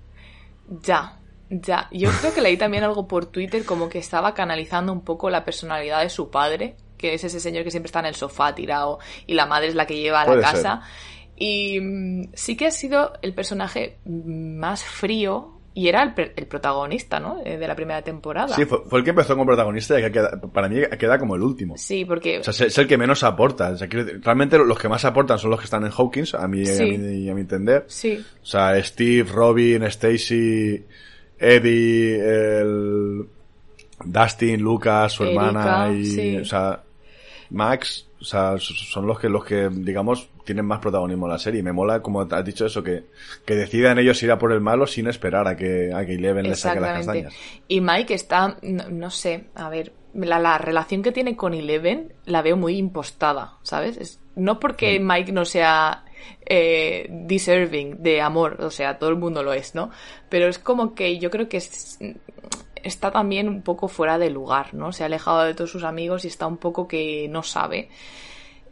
Ya, ya. Yo creo que leí también algo por Twitter como que estaba canalizando un poco la personalidad de su padre, que es ese señor que siempre está en el sofá tirado y la madre es la que lleva a la Puede casa. Y mm, sí que ha sido el personaje mm, más frío Y era el, el protagonista, ¿no? Eh, de la primera temporada. Sí, fue, el que empezó como protagonista y que queda, para mí queda como el último. Sí, porque... O sea, es, el que menos aporta. O sea, realmente los que más aportan son los que están en Hawkins, a mí, a, mí a mi entender. Sí. O sea, Steve, Robin, Stacy, Eddie, el... Dustin, Lucas, su hermana y... O sea, Max, o sea, son los que, los que, digamos, tienen más protagonismo en la serie. Me mola, como has dicho eso, que, que decidan ellos ir a por el malo sin esperar a que, a que Eleven les saque las castañas. Y Mike está, no, sé, a ver, la, la, relación que tiene con Eleven la veo muy impostada, ¿sabes? no porque Mike no sea eh, deserving de amor, o sea, todo el mundo lo es, ¿no? Pero es como que yo creo que está también un poco fuera de lugar, ¿no? Se ha alejado de todos sus amigos y está un poco que no sabe.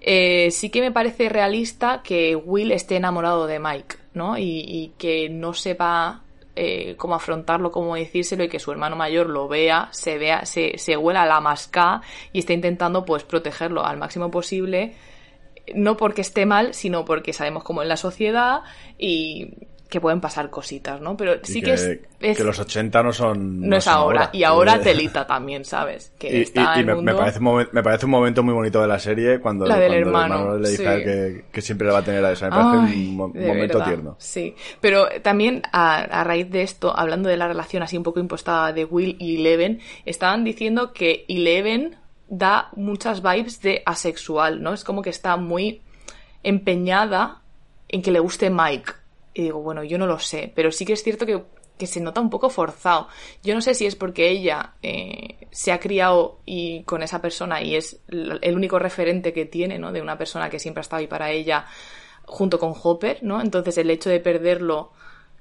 Eh, sí que me parece realista que Will esté enamorado de Mike, ¿no? Y, que no sepa eh, cómo afrontarlo, cómo decírselo y que su hermano mayor lo vea, se vea, se, se huela la masca y está intentando pues protegerlo al máximo posible, no porque esté mal, sino porque sabemos cómo es la sociedad y que pueden pasar cositas, ¿no? Pero sí que, es, Que los 80 no son... No, es ahora. Y ahora telita también, ¿sabes? Que y, está y, me, parece un momento muy bonito de la serie cuando, la del hermano, le dice que, siempre le va a tener a esa. Me parece un momento tierno. Sí. Pero también a, raíz de esto, hablando de la relación así un poco impostada de Will y Eleven, estaban diciendo que Eleven da muchas vibes de asexual, ¿no? Es como que está muy empeñada en que le guste Mike y digo, bueno, yo no lo sé, pero sí que es cierto que, se nota un poco forzado. Yo no sé si es porque ella eh, se ha criado y con esa persona y es el único referente que tiene, ¿no? De una persona que siempre ha estado ahí para ella junto con Hopper, ¿no? Entonces el hecho de perderlo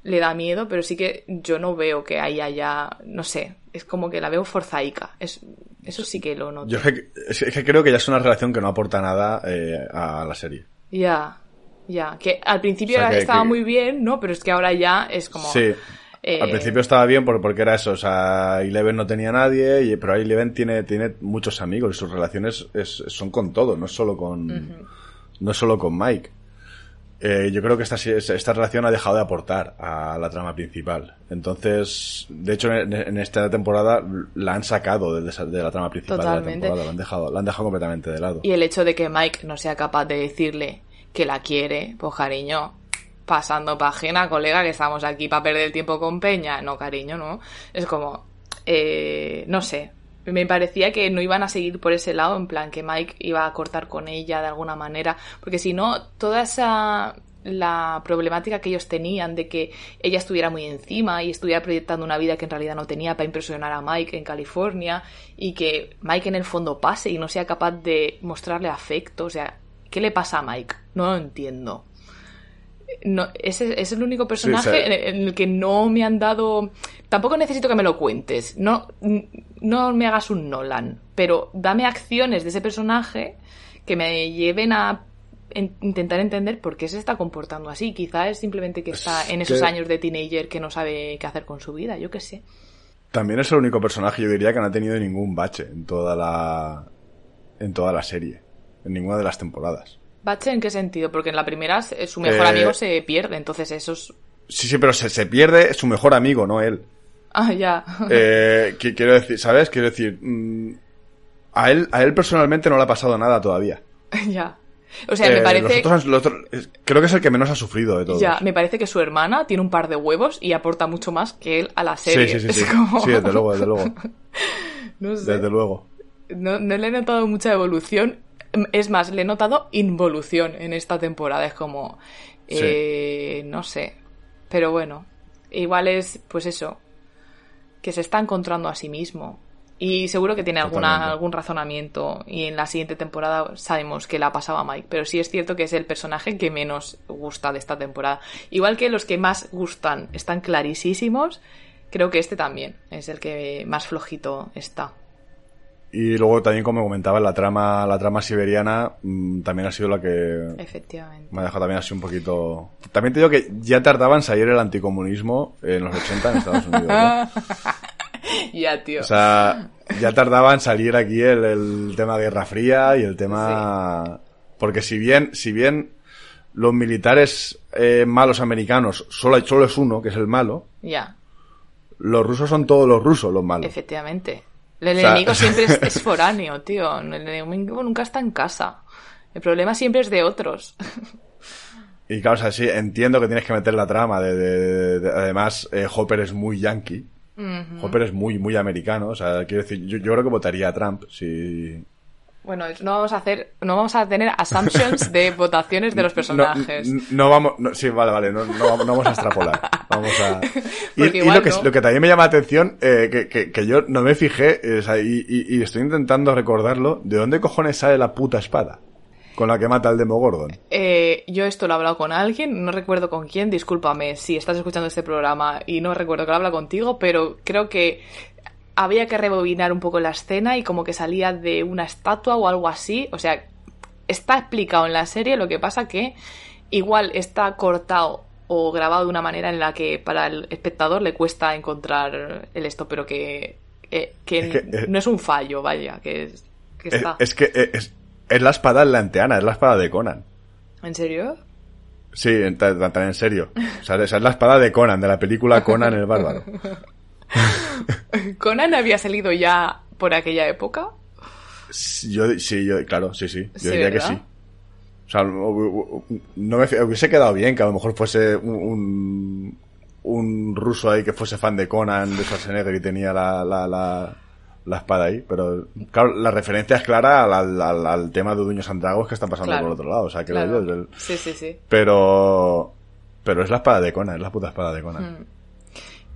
le da miedo, pero sí que yo no veo que ahí haya, no sé, es como que la veo forzaica. Es, eso sí que lo noto. Yo es que, creo que ya es una relación que no aporta nada eh, a la serie. Ya. Ya, que al principio estaba muy bien, ¿no? Pero es que ahora ya es como... Sí. Eh, al principio estaba bien porque era eso, o sea, Eleven no tenía nadie, pero Eleven tiene, tiene muchos amigos y sus relaciones son con todo, no es solo con, no es solo con Mike. Eh, yo creo que esta, esta relación ha dejado de aportar a la trama principal. Entonces, de hecho, en, esta temporada la han sacado de, de la trama principal de la temporada, la han, dejado, la han dejado completamente de lado. Y el hecho de que Mike no sea capaz de decirle que la quiere, pues cariño, pasando página, colega, que estamos aquí para perder el tiempo con Peña. No, cariño, no. Es como, eh, no sé. Me parecía que no iban a seguir por ese lado, en plan que Mike iba a cortar con ella de alguna manera, porque si no, toda esa la problemática que ellos tenían de que ella estuviera muy encima y estuviera proyectando una vida que en realidad no tenía para impresionar a Mike en California y que Mike en el fondo pase y no sea capaz de mostrarle afecto, o sea, ¿Qué le pasa a Mike? No lo entiendo. No, ese, es el único personaje en el que no me han dado. Tampoco necesito que me lo cuentes. No, no me hagas un Nolan. Pero dame acciones de ese personaje que me lleven a intentar entender por qué se está comportando así. Quizá es simplemente que está en esos años de teenager que no sabe qué hacer con su vida, yo qué sé. También es el único personaje, yo diría, que no ha tenido ningún bache en toda la. en toda la serie en ninguna de las temporadas. ¿Bache en qué sentido? Porque en la primera su mejor eh, amigo se pierde, entonces eso es... Sí, sí, pero se, se pierde su mejor amigo, no él. Ah, ya. Eh, quiero decir, ¿sabes? Quiero decir, mm, a él, a él personalmente no le ha pasado nada todavía. ya. O sea, me eh, parece. creo que es el que menos ha sufrido de todos. Ya, me parece que su hermana tiene un par de huevos y aporta mucho más que él a la serie. Sí, sí, sí. Sí, desde luego, desde luego. no sé. Desde luego. No, no le he notado mucha evolución es más, le he notado involución en esta temporada. Es como. Eh, no sé. Pero bueno. Igual es, pues eso. Que se está encontrando a sí mismo. Y seguro que tiene alguna, algún razonamiento. Y en la siguiente temporada sabemos que la pasaba Mike. Pero sí es cierto que es el personaje que menos gusta de esta temporada. Igual que los que más gustan están clarísimos. Creo que este también es el que más flojito está. Y luego también, como comentaba, la trama, la trama siberiana mm, también ha sido la que Efectivamente. me ha dejado también así un poquito... También te digo que ya tardaba en salir el anticomunismo en los 80 en Estados Unidos. ya, tío. O sea, ya tardaba en salir aquí el, tema Guerra Fría y el tema... Porque si bien, si bien los militares eh, malos americanos, solo, solo es uno, que es el malo. Ya. los rusos son todos los rusos los malos. Efectivamente. El O sea- enemigo siempre es, es foráneo, tío. El enemigo nunca está en casa. El problema siempre es de otros. Y claro, o sea, sí, entiendo que tienes que meter la trama de, de- de- además, eh, Hopper es muy yankee. Hopper es muy, muy americano. O sea, quiero decir, yo, yo creo que votaría a Trump si... Bueno, no vamos a hacer, no vamos a tener assumptions de votaciones de los personajes. No, no vamos, no, sí, vale, vale, no, no vamos- no vamos a extrapolar. Vamos a... Y, y lo, que, no. lo que también me llama la atención, eh, que, que, que yo no me fijé, sea, y, y- y estoy intentando recordarlo, ¿de dónde cojones sale la puta espada? Con la que mata al Demogorgon. Eh, yo esto lo he hablado con alguien, no recuerdo con quién, discúlpame si estás escuchando este programa y no recuerdo que lo habla contigo, pero creo que había que rebobinar un poco la escena y como que salía de una estatua o algo así, o sea, está explicado en la serie, lo que pasa que igual está cortado o grabado de una manera en la que para el espectador le cuesta encontrar el esto, pero que, eh, que, Es que, eh, no es un fallo, vaya, que, es- que Es, está. es que eh, es, es la espada atlanteana, es la espada de Conan. ¿En serio? Sí, en, serio. O sea, esa es la espada de Conan, de la película Conan el Bárbaro. ¿Conan había salido ya por aquella época? Yo, sí, yo, claro, sí, sí. Yo Sí, diría que sí. O sea, no me hubiese quedado bien que a lo mejor fuese un, un, un ruso ahí que fuese fan de Conan, de Schwarzenegger y tenía la, la, la, la espada ahí. Pero, claro, la referencia es clara al, al, al- al tema de Dueños Andragos que está pasando Claro. por otro lado. O sea, Claro. yo. el- Sí, sí, sí. Pero, pero es la espada de Conan, es la puta espada de Conan.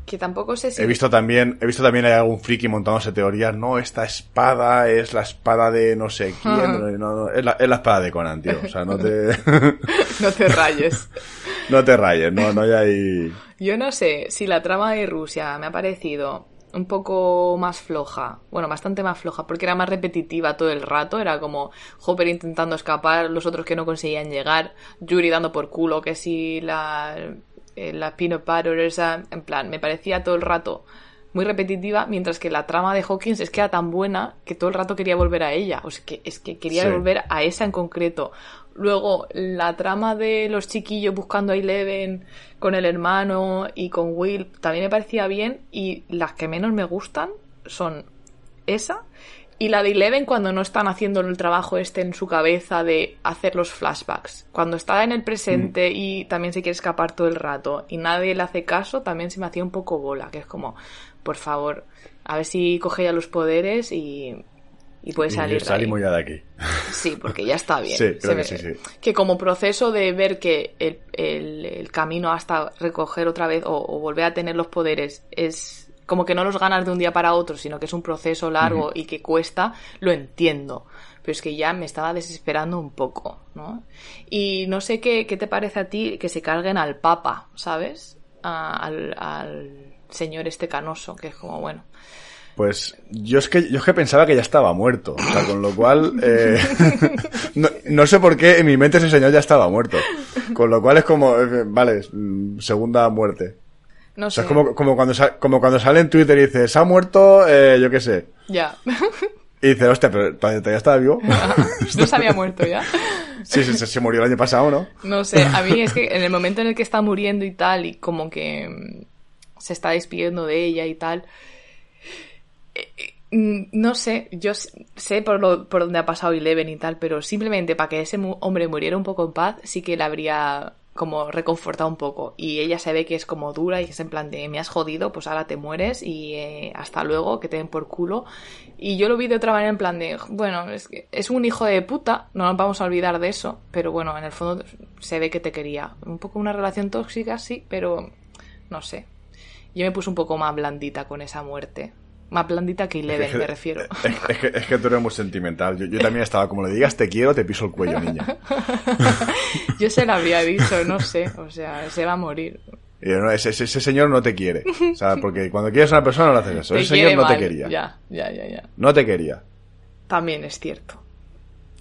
Que tampoco sé si... He visto también, he visto también hay algún friki montándose teorías, no, esta espada es la espada de no sé quién, no, no, es, la, es la espada de Conan, tío. O sea, no te, No te rayes. no te rayes, no, no hay ahí. Yo no sé si la trama de Rusia me ha parecido un poco más floja, bueno, bastante más floja, porque era más repetitiva todo el rato, era como Hopper intentando escapar, los otros que no conseguían llegar, Yuri dando por culo, que si la, eh, la peanut butter esa, en plan, me parecía todo el rato muy repetitiva, mientras que la trama de Hawkins es que era tan buena que todo el rato quería volver a ella, o sea, que es que quería Sí. volver a esa en concreto. Luego, la trama de los chiquillos buscando a Eleven con el hermano y con Will también me parecía bien. Y las que menos me gustan son esa y la de Eleven cuando no están haciendo el trabajo este en su cabeza de hacer los flashbacks. Cuando está en el presente y también se quiere escapar todo el rato y nadie le hace caso, también se me hacía un poco bola. Que es como, por favor, a ver si coge ya los poderes y, y puede Y salir. ahí. salimos ya de aquí. Sí, porque ya está bien. Sí, creo que sí, sí. que como proceso de ver que el, el- el camino hasta recoger otra vez o, o volver a tener los poderes es como que no los ganas de un día para otro, sino que es un proceso largo y que cuesta, lo entiendo. Pero es que ya me estaba desesperando un poco, ¿no? Y no sé qué, qué te parece a ti que se carguen al Papa, ¿sabes? A- al, al señor este canoso, que es como, bueno. Pues yo es que yo es que pensaba que ya estaba muerto, o sea, con lo cual eh, no, no sé por qué en mi mente ese señor ya estaba muerto, con lo cual es como eh, vale mm, segunda muerte. No O sé. sea, es como, como, cuando, como cuando sale en Twitter y dice, se ha muerto, eh, yo qué sé. Ya. Y dice, hostia, pero todavía estaba vivo. no se había muerto ya. Sí, sí, se, se murió el año pasado, ¿no? No sé, a mí es que en el momento en el que está muriendo y tal, y como que mm, se está despidiendo de ella y tal, eh, eh, mm, no sé, yo sé por, lo, por dónde ha pasado Eleven y tal, pero simplemente para que ese hombre muriera un poco en paz, sí que le habría como reconfortado un poco. Y ella se ve que es como dura y es en plan de me has jodido, pues ahora te mueres y eh, hasta luego, que te den por culo. Y yo lo vi de otra manera en plan de, bueno, es, que es un hijo de puta, no nos vamos a olvidar de eso, pero bueno, en el fondo se ve que te quería. Un poco una relación tóxica, sí, pero no sé. Yo me puse un poco más blandita con esa muerte. Más blandita que Eleven, me refiero. Es, es que, es que tú eres muy sentimental. Yo, yo también estaba como le digas te quiero, te piso el cuello, niña. Yo se lo había dicho, no sé, o sea, se va a morir. Y yo, no, ese, ese- señor no te quiere. O sea, porque cuando quieres a una persona no haces eso. Te Ese señor no te quería. Ya, ya, ya, ya. No te quería. También es cierto.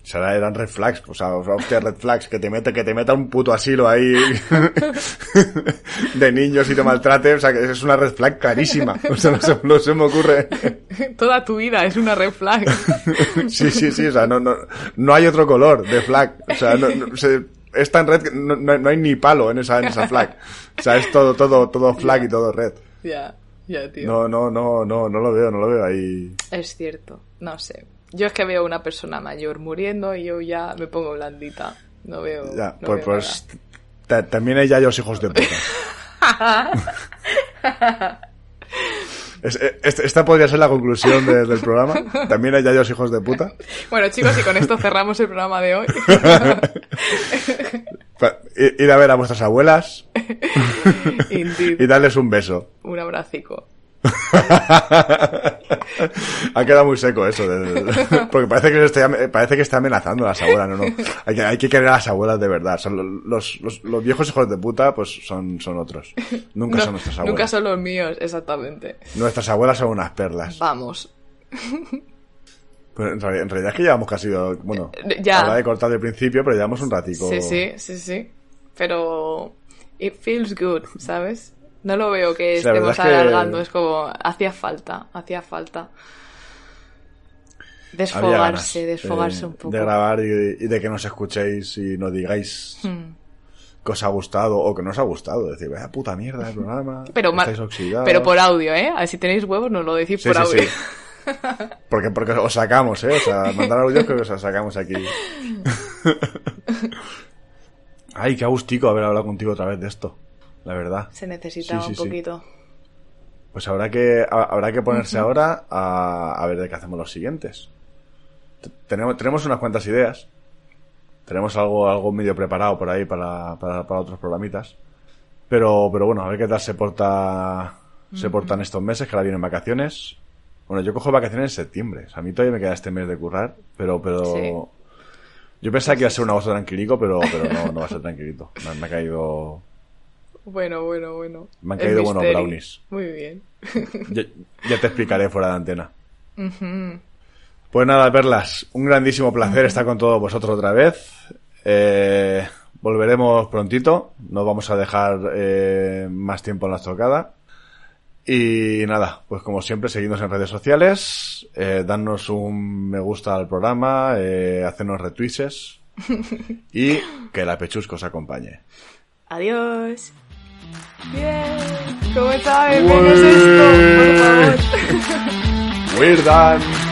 O sea, eran red flags, o sea, hostia, red flags, que te mete, que te meta un puto asilo ahí de niños y te maltrate, o sea, que es una red flag clarísima. O sea, no se, no se me ocurre. Toda tu vida es una red flag. Sí, sí, sí, o sea, no, no, no hay otro color de flag. O sea, no, no, se- es tan red que no, no- no hay ni palo en esa, en esa flag. O sea, es todo, todo, todo flag y todo red. ya. Ya, tío. No, no, no, no, no lo veo, no lo veo ahí. Es cierto, no sé. Yo es que veo una persona mayor muriendo y yo ya me pongo blandita. No veo. Ya, no pues, veo pues ta- también hay ya los hijos de puta. Eh, esta podría ser la conclusión de- del programa. También hay ya los hijos de puta. Bueno, chicos, y con esto cerramos el programa de hoy. Ir a ver a vuestras abuelas Indeed. y darles un beso. Un abracico. Ha quedado muy seco eso. porque parece que, se está, parece que está amenazando a las abuelas. No, no. Hay que, hay que querer a las abuelas de verdad. Son los, los, los viejos hijos de puta, pues son, son otros. Nunca No, son nuestras abuelas. nunca son los míos, exactamente. Nuestras abuelas son unas perlas. Vamos. Pues en, realidad, en realidad es que llevamos casi, bueno, Eh, ya. habrá de cortar de principio, pero llevamos un ratico. Sí, sí, sí, sí. Pero. It feels good, ¿sabes? No lo veo que la estemos es que- alargando. Es como. Hacía falta, hacía falta. Desfogarse, ganas desfogarse de- un poco. De grabar y, y de que nos escuchéis y nos digáis Hmm. que os ha gustado o que no os ha gustado. Decir, vaya puta mierda el programa. Pero, ma- estáis oxidados". pero por audio, ¿eh? A ver, si tenéis huevos, nos lo decís Sí, por sí, audio. sí. Porque, porque os sacamos, ¿eh? O sea, mandar audios que os sacamos aquí. Ay, qué agustico haber hablado contigo otra vez de esto. La verdad. Se necesitaba Sí, sí, un sí. poquito. Pues habrá que, ha- habrá que ponerse ahora a, a ver de qué hacemos los siguientes. T- Tenemos, tenemos unas cuantas ideas. Tenemos algo, algo medio preparado por ahí para, para, para otros programitas. Pero, pero bueno, a ver qué tal se porta, se portan estos meses, que ahora vienen vacaciones. Bueno, yo cojo vacaciones en septiembre. O sea, a mí todavía me queda este mes de currar, pero, pero, Sí. yo pensaba que iba a ser un agosto tranquilico, pero, pero no, no va a ser tranquilito. Me ha caído, Bueno, bueno, bueno. Me han El caído buenos brownies. Muy bien. Ya, ya te explicaré fuera de antena. Pues nada, Perlas, un grandísimo placer estar con todos vosotros otra vez. Eh, volveremos prontito, no vamos a dejar eh, más tiempo en la estocada. Y nada, pues como siempre, seguidnos en redes sociales, eh, darnos un me gusta al programa, eh, hacernos retweets y que la pechusca os acompañe. Adiós. Bien. ¿Cómo sabes? Menos esto, por favor. We're done.